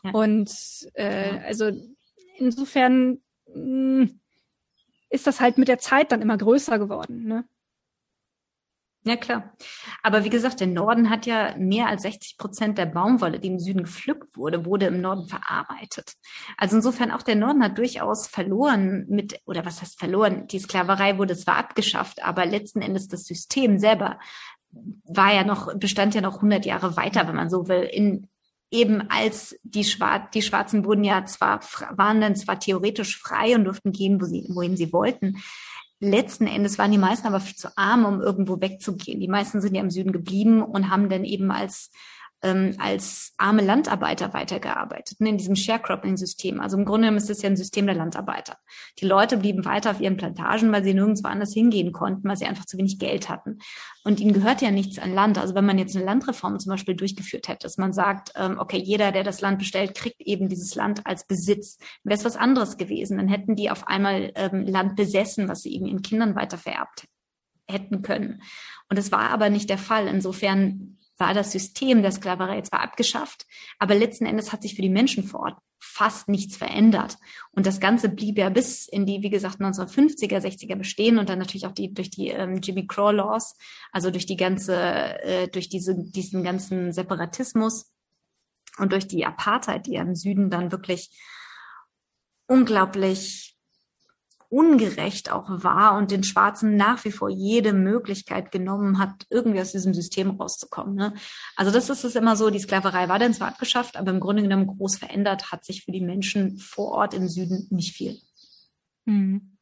Ja. Und äh, ja. also insofern mh, hm, ist das halt mit der Zeit dann immer größer geworden. Ne? Ja, klar. Aber wie gesagt, der Norden hat ja mehr als 60 Prozent der Baumwolle, die im Süden gepflückt wurde, wurde im Norden verarbeitet. Also insofern auch der Norden hat durchaus verloren mit, oder was heißt verloren? Die Sklaverei wurde zwar abgeschafft, aber letzten Endes das System selber war ja noch, bestand ja noch 100 Jahre weiter, wenn man so will, in, eben als die, Schwar die Schwarzen wurden ja zwar, waren dann zwar theoretisch frei und durften gehen, wo sie, wohin sie wollten, letzten Endes waren die meisten aber viel zu arm, um irgendwo wegzugehen. Die meisten sind ja im Süden geblieben und haben dann eben als ähm, als arme Landarbeiter weitergearbeitet, ne, in diesem Sharecropping-System. Also im Grunde genommen ist es ja ein System der Landarbeiter. Die Leute blieben weiter auf ihren Plantagen, weil sie nirgendwo anders hingehen konnten, weil sie einfach zu wenig Geld hatten. Und ihnen gehört ja nichts an Land. Also wenn man jetzt eine Landreform zum Beispiel durchgeführt hätte, dass man sagt, ähm, okay, jeder, der das Land bestellt, kriegt eben dieses Land als Besitz. Wäre es was anderes gewesen, dann hätten die auf einmal ähm, Land besessen, was sie eben ihren Kindern weitervererbt hätten können. Und das war aber nicht der Fall. Insofern war das System der Sklaverei zwar abgeschafft, aber letzten Endes hat sich für die Menschen vor Ort fast nichts verändert. Und das Ganze blieb ja bis in die, wie gesagt, 1950er, 60er bestehen und dann natürlich auch die durch die ähm, Jimmy Crow Laws, also durch die ganze, äh, durch diese, diesen ganzen Separatismus und durch die Apartheid, die ja im Süden dann wirklich unglaublich ungerecht auch war und den Schwarzen nach wie vor jede Möglichkeit genommen hat, irgendwie aus diesem System rauszukommen. Ne? Also das ist es immer so, die Sklaverei war dann zwar abgeschafft, aber im Grunde genommen groß verändert hat sich für die Menschen vor Ort im Süden nicht viel. Mhm.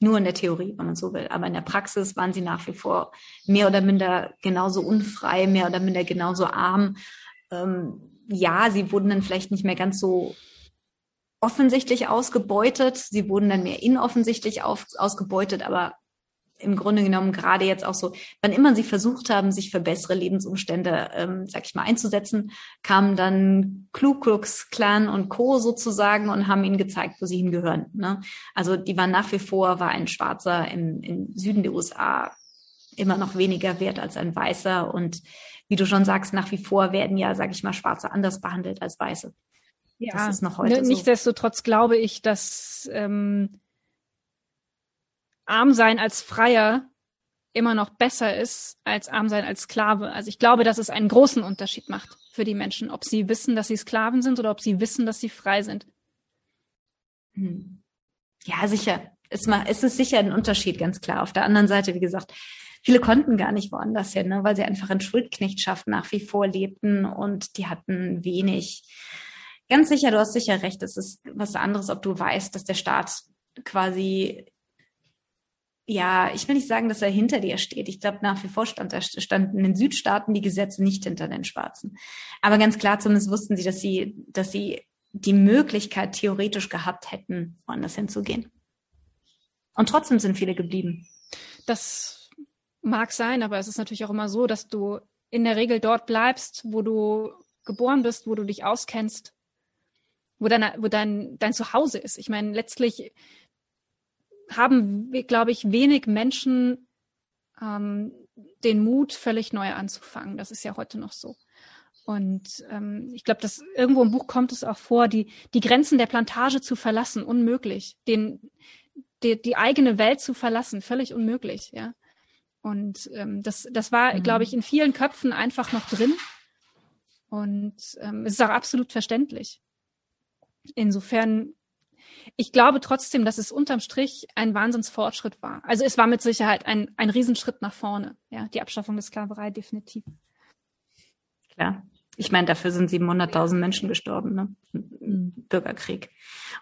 Nur in der Theorie, wenn man so will. Aber in der Praxis waren sie nach wie vor mehr oder minder genauso unfrei, mehr oder minder genauso arm. Ähm, ja, sie wurden dann vielleicht nicht mehr ganz so offensichtlich ausgebeutet. Sie wurden dann mehr inoffensichtlich auf, ausgebeutet, aber im Grunde genommen gerade jetzt auch so, wann immer sie versucht haben, sich für bessere Lebensumstände, ähm, sag ich mal, einzusetzen, kamen dann Ku Klux Klan und Co. sozusagen und haben ihnen gezeigt, wo sie hingehören. Ne? Also die waren nach wie vor, war ein Schwarzer im, im Süden der USA immer noch weniger wert als ein Weißer und wie du schon sagst, nach wie vor werden ja, sag ich mal, Schwarze anders behandelt als Weiße. Ja, das ist noch heute ne, so. Nichtsdestotrotz glaube ich, dass ähm, arm sein als Freier immer noch besser ist als arm sein als Sklave. Also ich glaube, dass es einen großen Unterschied macht für die Menschen, ob sie wissen, dass sie Sklaven sind oder ob sie wissen, dass sie frei sind. Hm. Ja, sicher. Es, es ist sicher ein Unterschied, ganz klar. Auf der anderen Seite, wie gesagt, viele konnten gar nicht woanders hin, ne, weil sie einfach in Schuldknechtschaft nach wie vor lebten und die hatten wenig ganz sicher, du hast sicher recht. Es ist was anderes, ob du weißt, dass der Staat quasi ja, ich will nicht sagen, dass er hinter dir steht. Ich glaube, nach wie vor stand standen in den Südstaaten die Gesetze nicht hinter den Schwarzen. Aber ganz klar, zumindest wussten sie, dass sie, dass sie die Möglichkeit theoretisch gehabt hätten, woanders hinzugehen. Und trotzdem sind viele geblieben. Das mag sein, aber es ist natürlich auch immer so, dass du in der Regel dort bleibst, wo du geboren bist, wo du dich auskennst, wo dein, wo dein, dein Zuhause ist. Ich meine, letztlich haben, glaube ich, wenig Menschen ähm, den Mut, völlig neu anzufangen. Das ist ja heute noch so. Und ähm, ich glaube, dass irgendwo im Buch kommt es auch vor, die, die Grenzen der Plantage zu verlassen, unmöglich. Den, die, die eigene Welt zu verlassen, völlig unmöglich, ja. Und ähm, das, das war, mhm. glaube ich, in vielen Köpfen einfach noch drin. Und ähm, es ist auch absolut verständlich. Insofern, ich glaube trotzdem, dass es unterm Strich ein Wahnsinnsfortschritt war. Also es war mit Sicherheit ein, ein Riesenschritt nach vorne, ja, die Abschaffung der Sklaverei definitiv. Klar. Ich meine, dafür sind 700.000 Menschen gestorben, ne? Bürgerkrieg.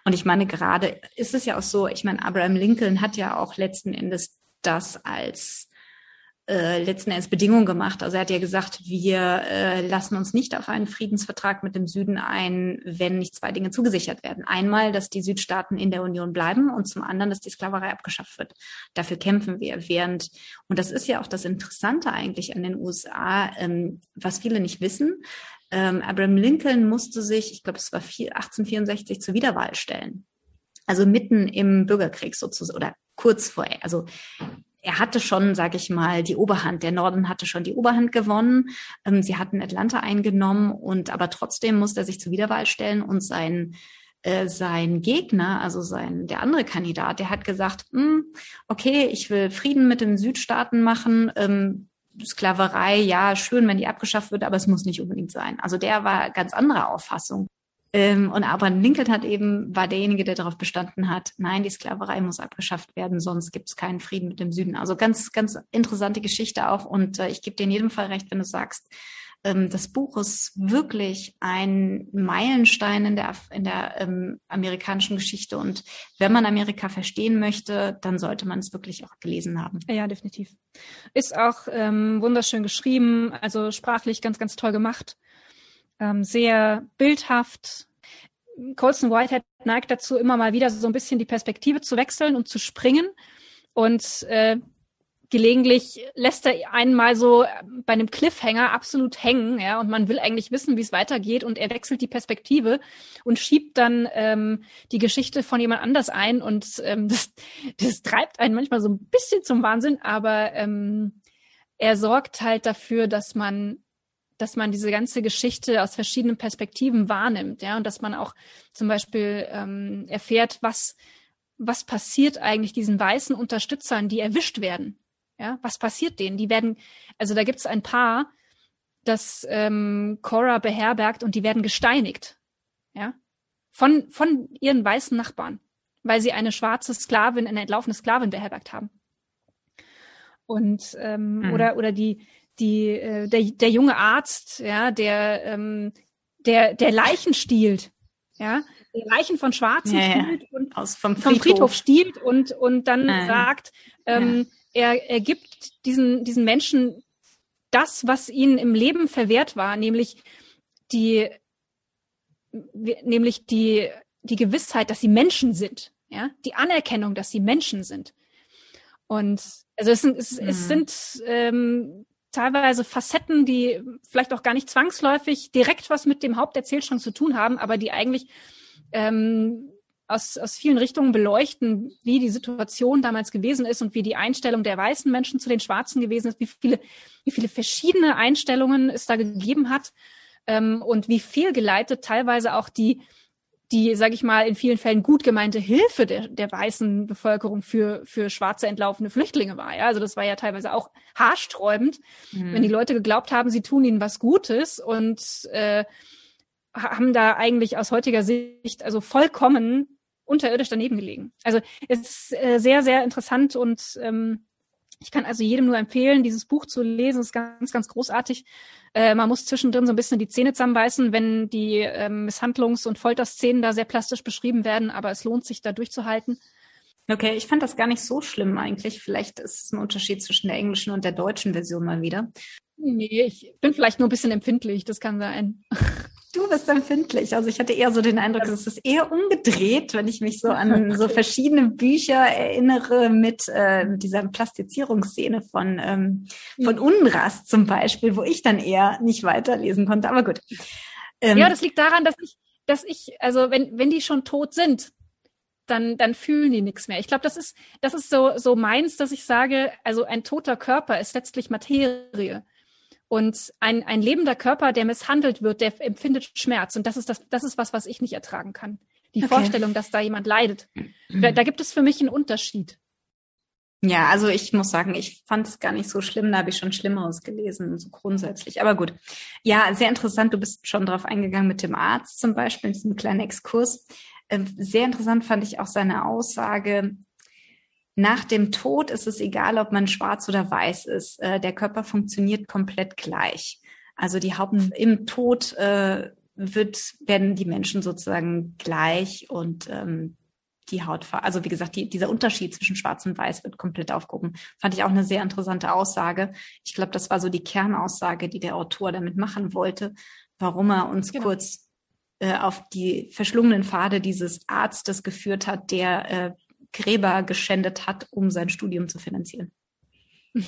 Und ich meine, gerade ist es ja auch so, ich meine, Abraham Lincoln hat ja auch letzten Endes das als äh, letzten Endes Bedingung gemacht. Also er hat ja gesagt, wir äh, lassen uns nicht auf einen Friedensvertrag mit dem Süden ein, wenn nicht zwei Dinge zugesichert werden. Einmal, dass die Südstaaten in der Union bleiben und zum anderen, dass die Sklaverei abgeschafft wird. Dafür kämpfen wir. Während, und das ist ja auch das Interessante eigentlich an den USA, ähm, was viele nicht wissen, ähm, Abraham Lincoln musste sich, ich glaube, es war 1864 zur Wiederwahl stellen. Also mitten im Bürgerkrieg sozusagen oder kurz vor, also er hatte schon, sage ich mal, die Oberhand. Der Norden hatte schon die Oberhand gewonnen. Ähm, sie hatten Atlanta eingenommen und aber trotzdem musste er sich zur Wiederwahl stellen und sein äh, sein Gegner, also sein der andere Kandidat, der hat gesagt, hm, okay, ich will Frieden mit den Südstaaten machen. Ähm, Sklaverei, ja, schön, wenn die abgeschafft wird, aber es muss nicht unbedingt sein. Also der war ganz anderer Auffassung. Ähm, und Abraham Lincoln hat eben, war derjenige, der darauf bestanden hat, nein, die Sklaverei muss abgeschafft werden, sonst gibt es keinen Frieden mit dem Süden. Also ganz, ganz interessante Geschichte auch. Und äh, ich gebe dir in jedem Fall recht, wenn du sagst, ähm, das Buch ist wirklich ein Meilenstein in der, in der ähm, amerikanischen Geschichte. Und wenn man Amerika verstehen möchte, dann sollte man es wirklich auch gelesen haben. Ja, definitiv. Ist auch ähm, wunderschön geschrieben, also sprachlich ganz, ganz toll gemacht ähm, sehr bildhaft. Colson Whitehead neigt dazu, immer mal wieder so ein bisschen die Perspektive zu wechseln und zu springen. Und äh, gelegentlich lässt er einen mal so bei einem Cliffhanger absolut hängen, ja, und man will eigentlich wissen, wie es weitergeht, und er wechselt die Perspektive und schiebt dann ähm, die Geschichte von jemand anders ein und ähm, das, das treibt einen manchmal so ein bisschen zum Wahnsinn, aber ähm, er sorgt halt dafür, dass man dass man diese ganze Geschichte aus verschiedenen Perspektiven wahrnimmt, ja, und dass man auch zum Beispiel ähm, erfährt, was was passiert eigentlich diesen weißen Unterstützern, die erwischt werden, ja, was passiert denen? Die werden, also da gibt es ein Paar, das ähm, Cora beherbergt und die werden gesteinigt, ja, von von ihren weißen Nachbarn, weil sie eine schwarze Sklavin, eine entlaufene Sklavin beherbergt haben. Und ähm, mhm. oder oder die die, äh, der, der junge Arzt, ja, der, ähm, der, der Leichen stiehlt, ja, der Leichen von Schwarzen ja, stiehlt und Aus, vom, Friedhof. vom Friedhof stiehlt und, und dann äh, sagt, ähm, ja. er, er gibt diesen, diesen Menschen das, was ihnen im Leben verwehrt war, nämlich die, nämlich die, die Gewissheit, dass sie Menschen sind, ja, die Anerkennung, dass sie Menschen sind. Und also es sind, es, mhm. es sind ähm, teilweise Facetten, die vielleicht auch gar nicht zwangsläufig direkt was mit dem Haupterzählstrang zu tun haben, aber die eigentlich ähm, aus, aus vielen Richtungen beleuchten, wie die Situation damals gewesen ist und wie die Einstellung der weißen Menschen zu den Schwarzen gewesen ist, wie viele, wie viele verschiedene Einstellungen es da gegeben hat ähm, und wie fehlgeleitet teilweise auch die die, sage ich mal, in vielen Fällen gut gemeinte Hilfe der, der weißen Bevölkerung für, für schwarze entlaufene Flüchtlinge war. Ja? Also das war ja teilweise auch haarsträubend, mhm. wenn die Leute geglaubt haben, sie tun ihnen was Gutes und äh, haben da eigentlich aus heutiger Sicht also vollkommen unterirdisch daneben gelegen. Also es ist äh, sehr, sehr interessant und ähm, ich kann also jedem nur empfehlen, dieses Buch zu lesen. Es ist ganz, ganz großartig. Äh, man muss zwischendrin so ein bisschen die Zähne zusammenbeißen, wenn die äh, Misshandlungs- und Folterszenen da sehr plastisch beschrieben werden, aber es lohnt sich, da durchzuhalten. Okay, ich fand das gar nicht so schlimm eigentlich. Vielleicht ist es ein Unterschied zwischen der englischen und der deutschen Version mal wieder. Nee, ich bin vielleicht nur ein bisschen empfindlich, das kann sein. Du bist empfindlich. Also ich hatte eher so den Eindruck, es ist eher umgedreht, wenn ich mich so an so verschiedene Bücher erinnere mit äh, dieser Plastizierungsszene von, ähm, von Unrast zum Beispiel, wo ich dann eher nicht weiterlesen konnte. Aber gut. Ähm, ja, das liegt daran, dass ich, dass ich, also wenn, wenn die schon tot sind, dann, dann fühlen die nichts mehr. Ich glaube, das ist, das ist so, so meins, dass ich sage, also ein toter Körper ist letztlich Materie. Und ein, ein lebender Körper, der misshandelt wird, der empfindet Schmerz. Und das ist das, das ist was, was ich nicht ertragen kann. Die okay. Vorstellung, dass da jemand leidet. Da, da gibt es für mich einen Unterschied. Ja, also ich muss sagen, ich fand es gar nicht so schlimm. Da habe ich schon Schlimmeres gelesen, so grundsätzlich. Aber gut. Ja, sehr interessant. Du bist schon drauf eingegangen mit dem Arzt zum Beispiel, in diesem kleinen Exkurs. Ähm, sehr interessant fand ich auch seine Aussage, nach dem Tod ist es egal, ob man schwarz oder weiß ist. Äh, der Körper funktioniert komplett gleich. Also die Haupt im Tod äh, wird werden die Menschen sozusagen gleich und ähm, die Hautfarbe, also wie gesagt, die, dieser Unterschied zwischen Schwarz und Weiß wird komplett aufgehoben. Fand ich auch eine sehr interessante Aussage. Ich glaube, das war so die Kernaussage, die der Autor damit machen wollte, warum er uns genau. kurz äh, auf die verschlungenen Pfade dieses Arztes geführt hat, der äh, Gräber geschändet hat, um sein Studium zu finanzieren.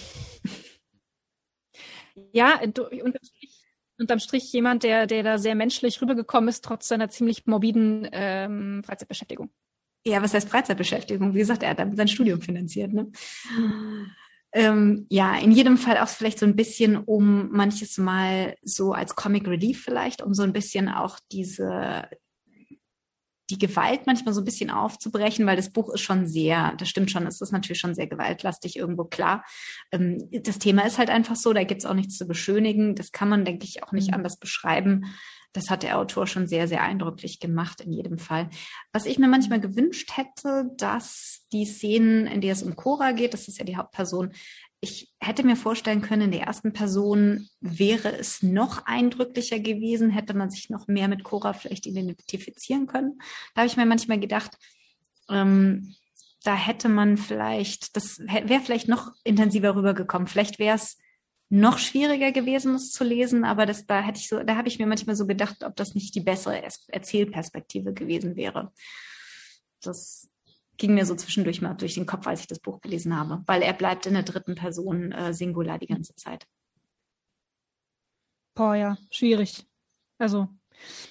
Ja, unterm Strich, unterm Strich jemand, der, der da sehr menschlich rübergekommen ist, trotz seiner ziemlich morbiden ähm, Freizeitbeschäftigung. Ja, was heißt Freizeitbeschäftigung? Wie gesagt, er hat damit sein Studium finanziert. Ne? Ähm, ja, in jedem Fall auch vielleicht so ein bisschen, um manches Mal so als Comic Relief vielleicht, um so ein bisschen auch diese die Gewalt manchmal so ein bisschen aufzubrechen, weil das Buch ist schon sehr, das stimmt schon, es ist natürlich schon sehr gewaltlastig irgendwo klar. Ähm, das Thema ist halt einfach so, da gibt's auch nichts zu beschönigen. Das kann man, denke ich, auch nicht mhm. anders beschreiben. Das hat der Autor schon sehr, sehr eindrücklich gemacht in jedem Fall. Was ich mir manchmal gewünscht hätte, dass die Szenen, in der es um Cora geht, das ist ja die Hauptperson, ich hätte mir vorstellen können, in der ersten Person wäre es noch eindrücklicher gewesen, hätte man sich noch mehr mit Cora vielleicht identifizieren können. Da habe ich mir manchmal gedacht, ähm, da hätte man vielleicht, das wäre vielleicht noch intensiver rübergekommen. Vielleicht wäre es noch schwieriger gewesen, es zu lesen, aber das, da hätte ich so, da habe ich mir manchmal so gedacht, ob das nicht die bessere Erzählperspektive gewesen wäre. Das ging mir so zwischendurch mal durch den Kopf, als ich das Buch gelesen habe, weil er bleibt in der dritten Person äh, Singular die ganze Zeit. Boah, ja, schwierig. Also,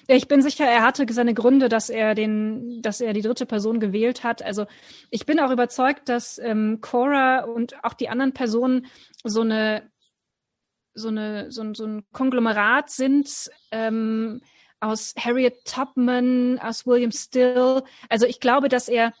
ich bin sicher, er hatte seine Gründe, dass er den, dass er die dritte Person gewählt hat. Also, ich bin auch überzeugt, dass ähm, Cora und auch die anderen Personen so eine, so eine, so ein, so ein Konglomerat sind. Ähm, aus Harriet Tubman, aus William Still. Also ich glaube, dass er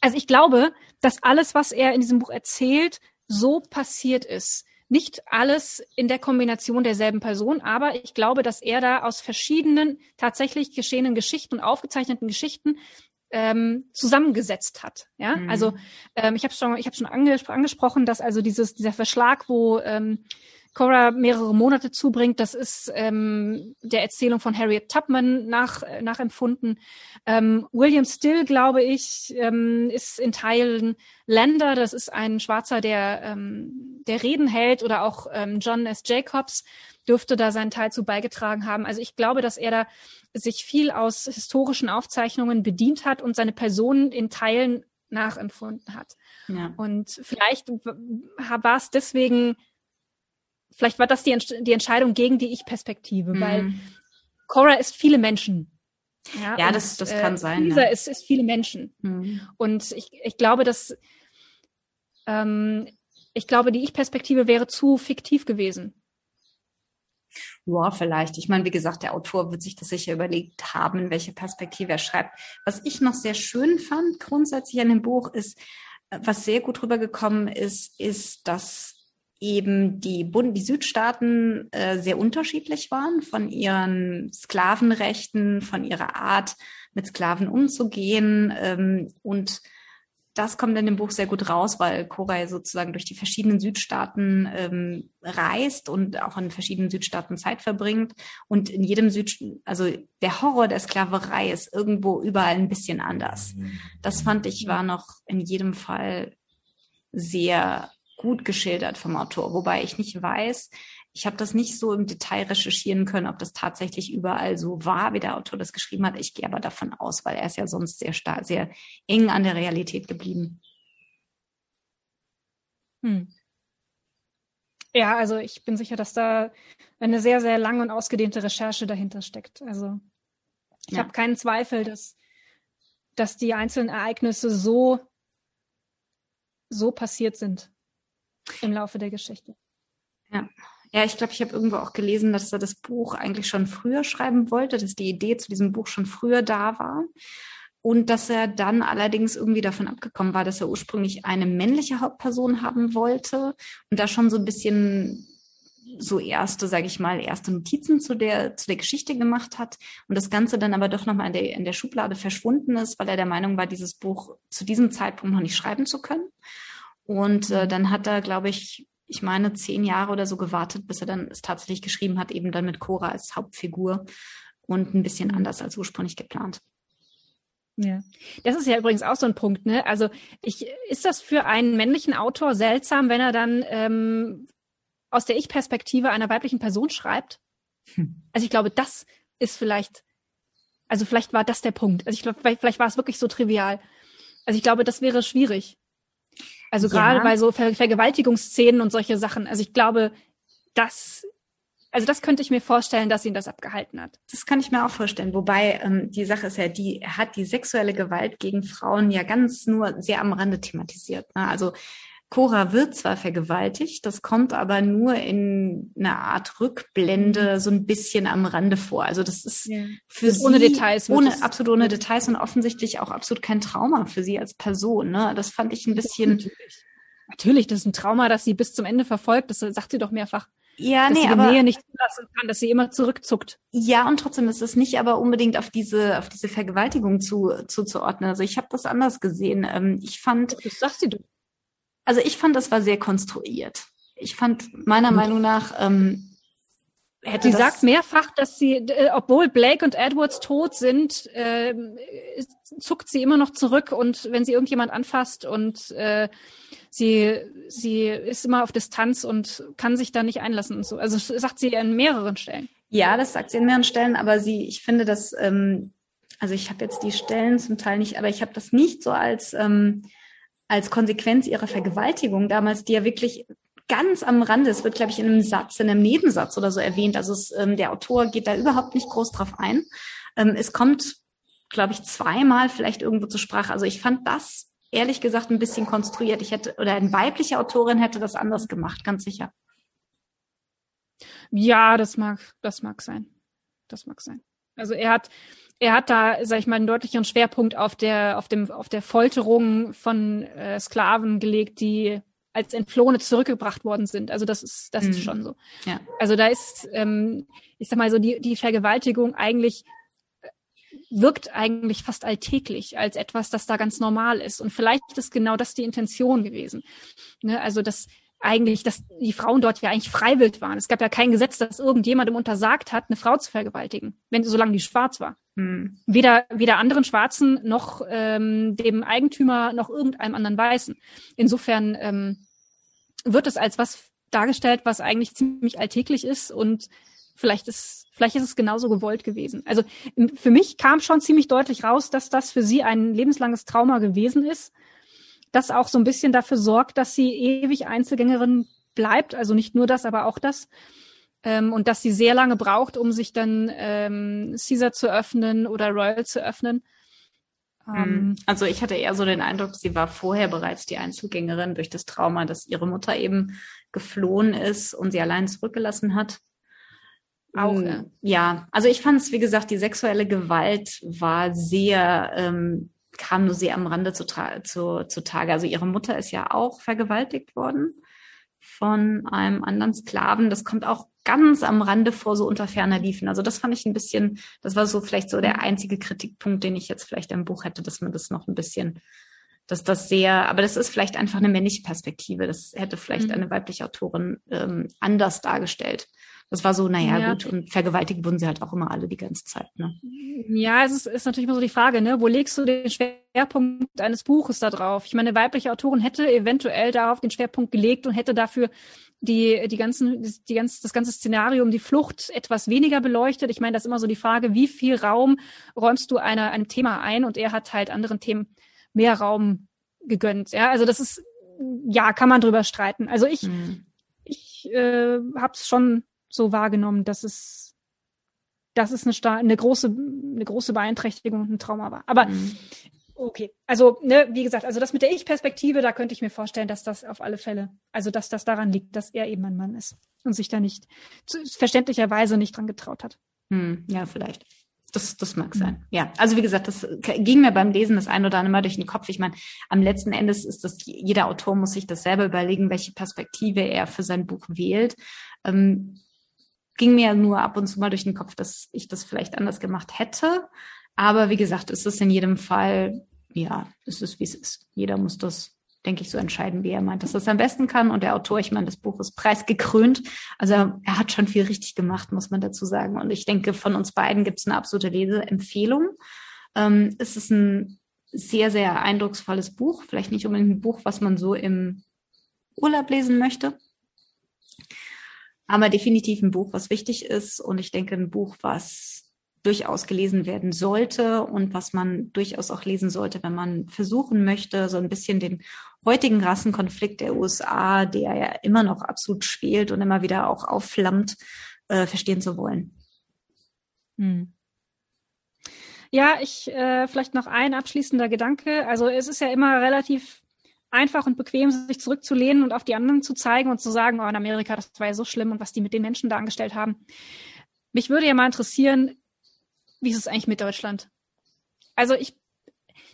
also ich glaube, dass alles, was er in diesem Buch erzählt, so passiert ist. Nicht alles in der Kombination derselben Person, aber ich glaube, dass er da aus verschiedenen tatsächlich geschehenen Geschichten und aufgezeichneten Geschichten ähm, zusammengesetzt hat. Ja, mhm. also ähm, ich habe schon, ich habe schon angespro angesprochen, dass also dieses dieser Verschlag, wo ähm, Cora mehrere Monate zubringt. Das ist ähm, der Erzählung von Harriet Tubman nach, äh, nachempfunden. Ähm, William Still, glaube ich, ähm, ist in Teilen Länder. Das ist ein Schwarzer, der, ähm, der Reden hält oder auch ähm, John S. Jacobs dürfte da seinen Teil zu beigetragen haben. Also ich glaube, dass er da sich viel aus historischen Aufzeichnungen bedient hat und seine Person in Teilen nachempfunden hat. Ja. Und vielleicht war es deswegen vielleicht war das die, die Entscheidung gegen die Ich-Perspektive, mhm. weil Cora ist viele Menschen. Ja, ja und, das, das kann äh, sein. Lisa ja. ist, ist viele Menschen. Mhm. Und ich, ich glaube, dass ähm, ich glaube, die Ich-Perspektive wäre zu fiktiv gewesen. Ja, vielleicht. Ich meine, wie gesagt, der Autor wird sich das sicher überlegt haben, in welche Perspektive er schreibt. Was ich noch sehr schön fand grundsätzlich an dem Buch ist, äh, was sehr gut rübergekommen ist, ist, dass eben die, Bund die Südstaaten äh, sehr unterschiedlich waren von ihren Sklavenrechten, von ihrer Art, mit Sklaven umzugehen ähm, und das kommt in dem Buch sehr gut raus, weil Koray sozusagen durch die verschiedenen Südstaaten ähm, reist und auch in verschiedenen Südstaaten Zeit verbringt. Und in jedem Süd, also der Horror der Sklaverei ist irgendwo überall ein bisschen anders. Das fand ich war noch in jedem Fall sehr gut geschildert vom Autor, wobei ich nicht weiß, ich habe das nicht so im Detail recherchieren können, ob das tatsächlich überall so war, wie der Autor das geschrieben hat. Ich gehe aber davon aus, weil er ist ja sonst sehr stark, sehr eng an der Realität geblieben. Hm. Ja, also ich bin sicher, dass da eine sehr, sehr lange und ausgedehnte Recherche dahinter steckt. Also ich ja. habe keinen Zweifel, dass, dass die einzelnen Ereignisse so, so passiert sind im Laufe der Geschichte. Ja. Ja, ich glaube, ich habe irgendwo auch gelesen, dass er das Buch eigentlich schon früher schreiben wollte, dass die Idee zu diesem Buch schon früher da war. Und dass er dann allerdings irgendwie davon abgekommen war, dass er ursprünglich eine männliche Hauptperson haben wollte und da schon so ein bisschen so erste, sage ich mal, erste Notizen zu der zu der Geschichte gemacht hat und das Ganze dann aber doch nochmal in der in der Schublade verschwunden ist, weil er der Meinung war, dieses Buch zu diesem Zeitpunkt noch nicht schreiben zu können. Und äh, dann hat er, glaube ich, ich meine, zehn Jahre oder so gewartet, bis er dann es tatsächlich geschrieben hat, eben dann mit Cora als Hauptfigur und ein bisschen mhm. anders als ursprünglich geplant. Ja, das ist ja übrigens auch so ein Punkt, ne? Also ich, ist das für einen männlichen Autor seltsam, wenn er dann ähm, aus der Ich-Perspektive einer weiblichen Person schreibt? Hm. Also ich glaube, das ist vielleicht, also vielleicht war das der Punkt. Also ich glaube, vielleicht, vielleicht war es wirklich so trivial. Also ich glaube, das wäre schwierig. Also gerade ja. bei so Ver Vergewaltigungsszenen und solche Sachen. Also ich glaube, das, also das könnte ich mir vorstellen, dass ihn das abgehalten hat. Das kann ich mir auch vorstellen. Wobei ähm, die Sache ist ja, die er hat die sexuelle Gewalt gegen Frauen ja ganz nur sehr am Rande thematisiert. Ne? Also Cora wird zwar vergewaltigt, das kommt aber nur in einer Art Rückblende mhm. so ein bisschen am Rande vor. Also das ist ja. für das sie ohne Details, ohne absolut ohne Details und offensichtlich auch absolut kein Trauma für sie als Person. Ne? Das fand ich ein bisschen. Natürlich. Natürlich, das ist ein Trauma, das sie bis zum Ende verfolgt. Das sagt sie doch mehrfach. Ja, dass nee, sie die aber Nähe nicht zulassen kann, dass sie immer zurückzuckt. Ja, und trotzdem ist es nicht aber unbedingt auf diese auf diese Vergewaltigung zu, zuzuordnen. Also ich habe das anders gesehen. Ähm, ich fand. Das sagt sie doch. Also ich fand, das war sehr konstruiert. Ich fand meiner Meinung nach ähm, hätte sie sagt mehrfach, dass sie, äh, obwohl Blake und Edwards tot sind, äh, zuckt sie immer noch zurück und wenn sie irgendjemand anfasst und äh, sie sie ist immer auf Distanz und kann sich da nicht einlassen und so. Also das sagt sie an mehreren Stellen. Ja, das sagt sie an mehreren Stellen, aber sie, ich finde, dass ähm, also ich habe jetzt die Stellen zum Teil nicht, aber ich habe das nicht so als ähm, als Konsequenz ihrer Vergewaltigung damals, die ja wirklich ganz am Rande, es wird, glaube ich, in einem Satz, in einem Nebensatz oder so erwähnt. Also es, ähm, der Autor geht da überhaupt nicht groß drauf ein. Ähm, es kommt, glaube ich, zweimal vielleicht irgendwo zur Sprache. Also ich fand das ehrlich gesagt ein bisschen konstruiert. Ich hätte, oder eine weibliche Autorin hätte das anders gemacht, ganz sicher. Ja, das mag, das mag sein. Das mag sein. Also er hat, er hat da, sag ich mal, einen deutlicheren Schwerpunkt auf der, auf dem, auf der Folterung von äh, Sklaven gelegt, die als Entflohene zurückgebracht worden sind. Also das ist, das mhm. ist schon so. Ja. Also da ist, ähm, ich sag mal so, die, die Vergewaltigung eigentlich äh, wirkt eigentlich fast alltäglich als etwas, das da ganz normal ist. Und vielleicht ist genau das die Intention gewesen. Ne? Also das, eigentlich, dass die Frauen dort ja eigentlich freiwillig waren. Es gab ja kein Gesetz, das irgendjemandem untersagt hat, eine Frau zu vergewaltigen, wenn solange die schwarz war. Hm. Weder weder anderen Schwarzen noch ähm, dem Eigentümer noch irgendeinem anderen Weißen. Insofern ähm, wird es als was dargestellt, was eigentlich ziemlich alltäglich ist und vielleicht ist vielleicht ist es genauso gewollt gewesen. Also für mich kam schon ziemlich deutlich raus, dass das für sie ein lebenslanges Trauma gewesen ist das auch so ein bisschen dafür sorgt, dass sie ewig Einzelgängerin bleibt. Also nicht nur das, aber auch das. Ähm, und dass sie sehr lange braucht, um sich dann ähm, Caesar zu öffnen oder Royal zu öffnen. Ähm, hm. also ich hatte eher so den Eindruck, sie war vorher bereits die Einzelgängerin durch das Trauma, dass ihre Mutter eben geflohen ist und sie allein zurückgelassen hat. Auch, ja. ja. Also ich fand es, wie gesagt, die sexuelle Gewalt war sehr ähm, kam nur sehr am Rande zu, zu, zu Tage. Also ihre Mutter ist ja auch vergewaltigt worden von einem anderen Sklaven. Das kommt auch ganz am Rande vor, so unter ferner Liefen. Also das fand ich ein bisschen, das war so vielleicht so der einzige Kritikpunkt, den ich jetzt vielleicht im Buch hätte, dass man das noch ein bisschen dass das sehr, aber das ist vielleicht einfach eine männliche Perspektive. Das hätte vielleicht mhm. eine weibliche Autorin ähm, anders dargestellt. Das war so, naja, ja. gut, und vergewaltigt wurden sie halt auch immer alle die ganze Zeit. Ne? Ja, es ist, ist natürlich immer so die Frage, ne? Wo legst du den Schwerpunkt eines Buches da drauf? Ich meine, eine weibliche Autorin hätte eventuell darauf den Schwerpunkt gelegt und hätte dafür die, die ganzen, die ganz, das ganze Szenario um die Flucht etwas weniger beleuchtet. Ich meine, das ist immer so die Frage, wie viel Raum räumst du einer, einem Thema ein? Und er hat halt anderen Themen mehr Raum gegönnt. Ja, also das ist, ja, kann man drüber streiten. Also ich, mhm. ich äh, habe es schon so wahrgenommen, dass es, dass es eine, eine große, eine große Beeinträchtigung und ein Trauma war. Aber mhm. okay, also ne, wie gesagt, also das mit der Ich-Perspektive, da könnte ich mir vorstellen, dass das auf alle Fälle, also dass das daran liegt, dass er eben ein Mann ist und sich da nicht verständlicherweise nicht dran getraut hat. Hm, ja, vielleicht. Das, das mag sein. Ja, also wie gesagt, das ging mir beim Lesen das ein oder andere Mal durch den Kopf. Ich meine, am letzten Endes ist das, jeder Autor muss sich das selber überlegen, welche Perspektive er für sein Buch wählt. Ähm, ging mir nur ab und zu mal durch den Kopf, dass ich das vielleicht anders gemacht hätte. Aber wie gesagt, es ist in jedem Fall, ja, es ist wie es ist. Jeder muss das denke ich, so entscheiden, wie er meint, dass er es am besten kann. Und der Autor, ich meine, das Buch ist preisgekrönt. Also er, er hat schon viel richtig gemacht, muss man dazu sagen. Und ich denke, von uns beiden gibt es eine absolute Leseempfehlung. Ähm, es ist ein sehr, sehr eindrucksvolles Buch. Vielleicht nicht unbedingt ein Buch, was man so im Urlaub lesen möchte. Aber definitiv ein Buch, was wichtig ist. Und ich denke, ein Buch, was durchaus gelesen werden sollte und was man durchaus auch lesen sollte, wenn man versuchen möchte, so ein bisschen den heutigen Rassenkonflikt der USA, der ja immer noch absolut spielt und immer wieder auch aufflammt, äh, verstehen zu wollen. Hm. Ja, ich äh, vielleicht noch ein abschließender Gedanke. Also es ist ja immer relativ einfach und bequem, sich zurückzulehnen und auf die anderen zu zeigen und zu sagen, oh, in Amerika, das war ja so schlimm und was die mit den Menschen da angestellt haben. Mich würde ja mal interessieren, wie ist es eigentlich mit Deutschland? Also ich,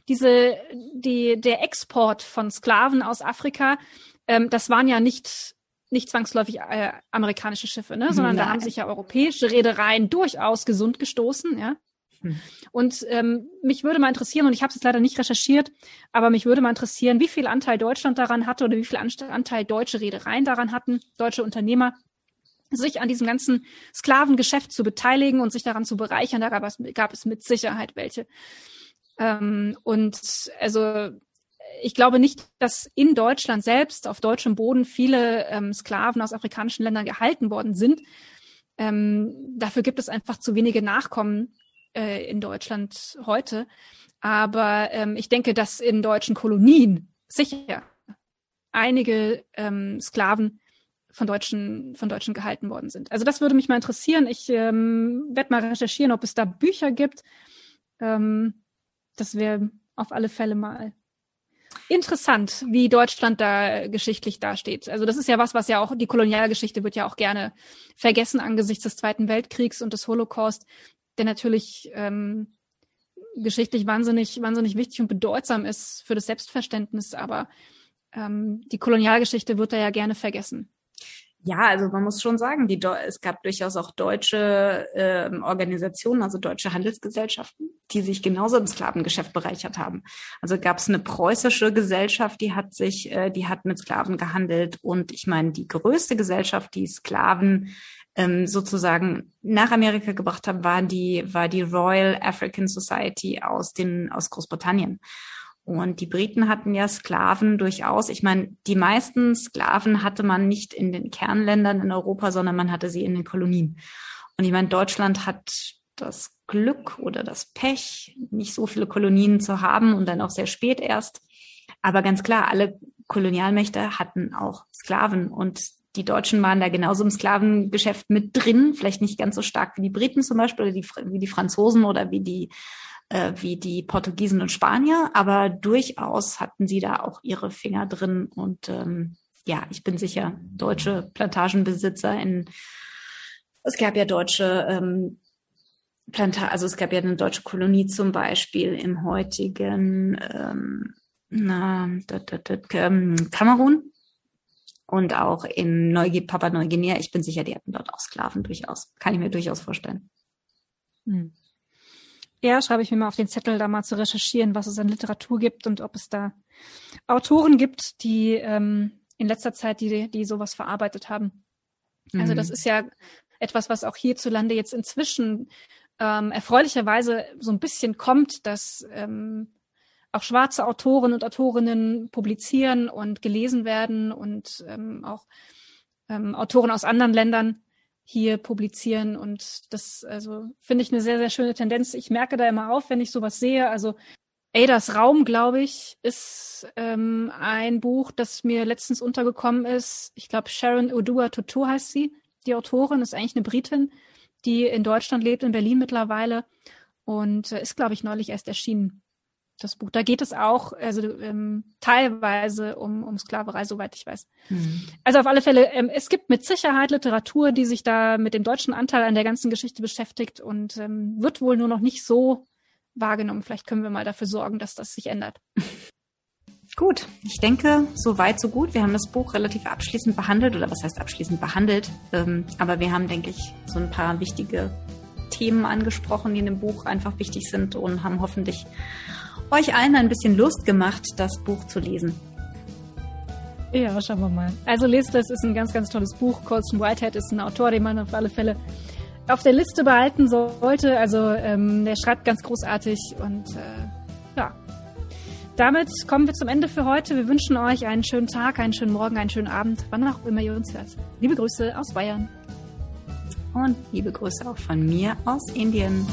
diese, die, der Export von Sklaven aus Afrika, ähm, das waren ja nicht, nicht zwangsläufig äh, amerikanische Schiffe, ne? sondern Nein. da haben sich ja europäische Reedereien durchaus gesund gestoßen, ja. Hm. Und ähm, mich würde mal interessieren, und ich habe es leider nicht recherchiert, aber mich würde mal interessieren, wie viel Anteil Deutschland daran hatte oder wie viel Anteil deutsche Reedereien daran hatten, deutsche Unternehmer, sich an diesem ganzen Sklavengeschäft zu beteiligen und sich daran zu bereichern. Da gab es, gab es mit Sicherheit welche. Ähm, und also ich glaube nicht, dass in Deutschland selbst auf deutschem Boden viele ähm, Sklaven aus afrikanischen Ländern gehalten worden sind. Ähm, dafür gibt es einfach zu wenige Nachkommen äh, in Deutschland heute. Aber ähm, ich denke, dass in deutschen Kolonien sicher einige ähm, Sklaven von Deutschen, von Deutschen gehalten worden sind. Also das würde mich mal interessieren. Ich ähm, werde mal recherchieren, ob es da Bücher gibt. Ähm, das wäre auf alle Fälle mal interessant, wie Deutschland da geschichtlich dasteht. Also das ist ja was, was ja auch, die Kolonialgeschichte wird ja auch gerne vergessen angesichts des Zweiten Weltkriegs und des Holocaust, der natürlich ähm, geschichtlich wahnsinnig, wahnsinnig wichtig und bedeutsam ist für das Selbstverständnis, aber ähm, die Kolonialgeschichte wird da ja gerne vergessen. Ja, also man muss schon sagen, die es gab durchaus auch deutsche äh, Organisationen, also deutsche Handelsgesellschaften, die sich genauso im Sklavengeschäft bereichert haben. Also gab es eine preußische Gesellschaft, die hat sich, äh, die hat mit Sklaven gehandelt und ich meine die größte Gesellschaft, die Sklaven ähm, sozusagen nach Amerika gebracht haben, war die war die Royal African Society aus den aus Großbritannien. Und die Briten hatten ja Sklaven durchaus. Ich meine, die meisten Sklaven hatte man nicht in den Kernländern in Europa, sondern man hatte sie in den Kolonien. Und ich meine, Deutschland hat das Glück oder das Pech, nicht so viele Kolonien zu haben und dann auch sehr spät erst. Aber ganz klar, alle Kolonialmächte hatten auch Sklaven und die Deutschen waren da genauso im Sklavengeschäft mit drin, vielleicht nicht ganz so stark wie die Briten zum Beispiel oder die, wie die Franzosen oder wie die äh, wie die Portugiesen und Spanier, aber durchaus hatten sie da auch ihre Finger drin. Und ähm, ja, ich bin sicher, deutsche Plantagenbesitzer in es gab ja deutsche ähm, Planta also es gab ja eine deutsche Kolonie zum Beispiel im heutigen ähm, na, dat, dat, dat, ähm, Kamerun und auch in Neuge Papua Neuguinea. Ich bin sicher, die hatten dort auch Sklaven durchaus. Kann ich mir durchaus vorstellen. Hm. Ja, schreibe ich mir mal auf den Zettel, da mal zu recherchieren, was es an Literatur gibt und ob es da Autoren gibt, die ähm, in letzter Zeit, die, die sowas verarbeitet haben. Also mhm. Also das ist ja etwas, was auch hierzulande jetzt inzwischen ähm, erfreulicherweise so ein bisschen kommt, dass ähm, auch schwarze Autoren und Autorinnen publizieren und gelesen werden und ähm, auch ähm, Autoren aus anderen Ländern hier publizieren. Und das, also, finde ich eine sehr, sehr schöne Tendenz. Ich merke da immer auf, wenn ich sowas sehe. Also Adas Raum, glaube ich, ist ähm, ein Buch, das mir letztens untergekommen ist. Ich glaube, Sharon Odua Tutu heißt sie. Die Autorin ist eigentlich eine Britin, die in Deutschland lebt, in Berlin mittlerweile und äh, ist, glaube ich, neulich erst erschienen das Buch. Da geht es auch, also ähm, teilweise um, um Sklaverei, soweit ich weiß. Mhm. Also auf alle Fälle, ähm, es gibt mit Sicherheit Literatur, die sich da mit dem deutschen Anteil an der ganzen Geschichte beschäftigt und ähm, wird wohl nur noch nicht so wahrgenommen. Vielleicht können wir mal dafür sorgen, dass das sich ändert. Gut, ich denke, so weit, so gut. Wir haben das Buch relativ abschließend behandelt, oder was heißt abschließend behandelt? Ähm, aber wir haben, denke ich, so ein paar wichtige Themen angesprochen, die in dem Buch einfach wichtig sind und haben hoffentlich euch allen ein bisschen Lust gemacht, das Buch zu lesen. Ja, schauen wir mal. Also lest es, ist ein ganz, ganz tolles Buch. Colson Whitehead ist ein Autor, den man auf alle Fälle auf der Liste behalten sollte. Also ähm, der schreibt ganz großartig und äh, ja. Damit kommen wir zum Ende für heute. Wir wünschen euch einen schönen Tag, einen schönen Morgen, einen schönen Abend, wann auch immer ihr uns hört. Liebe Grüße aus Bayern. Und liebe Grüße auch von mir aus Indien.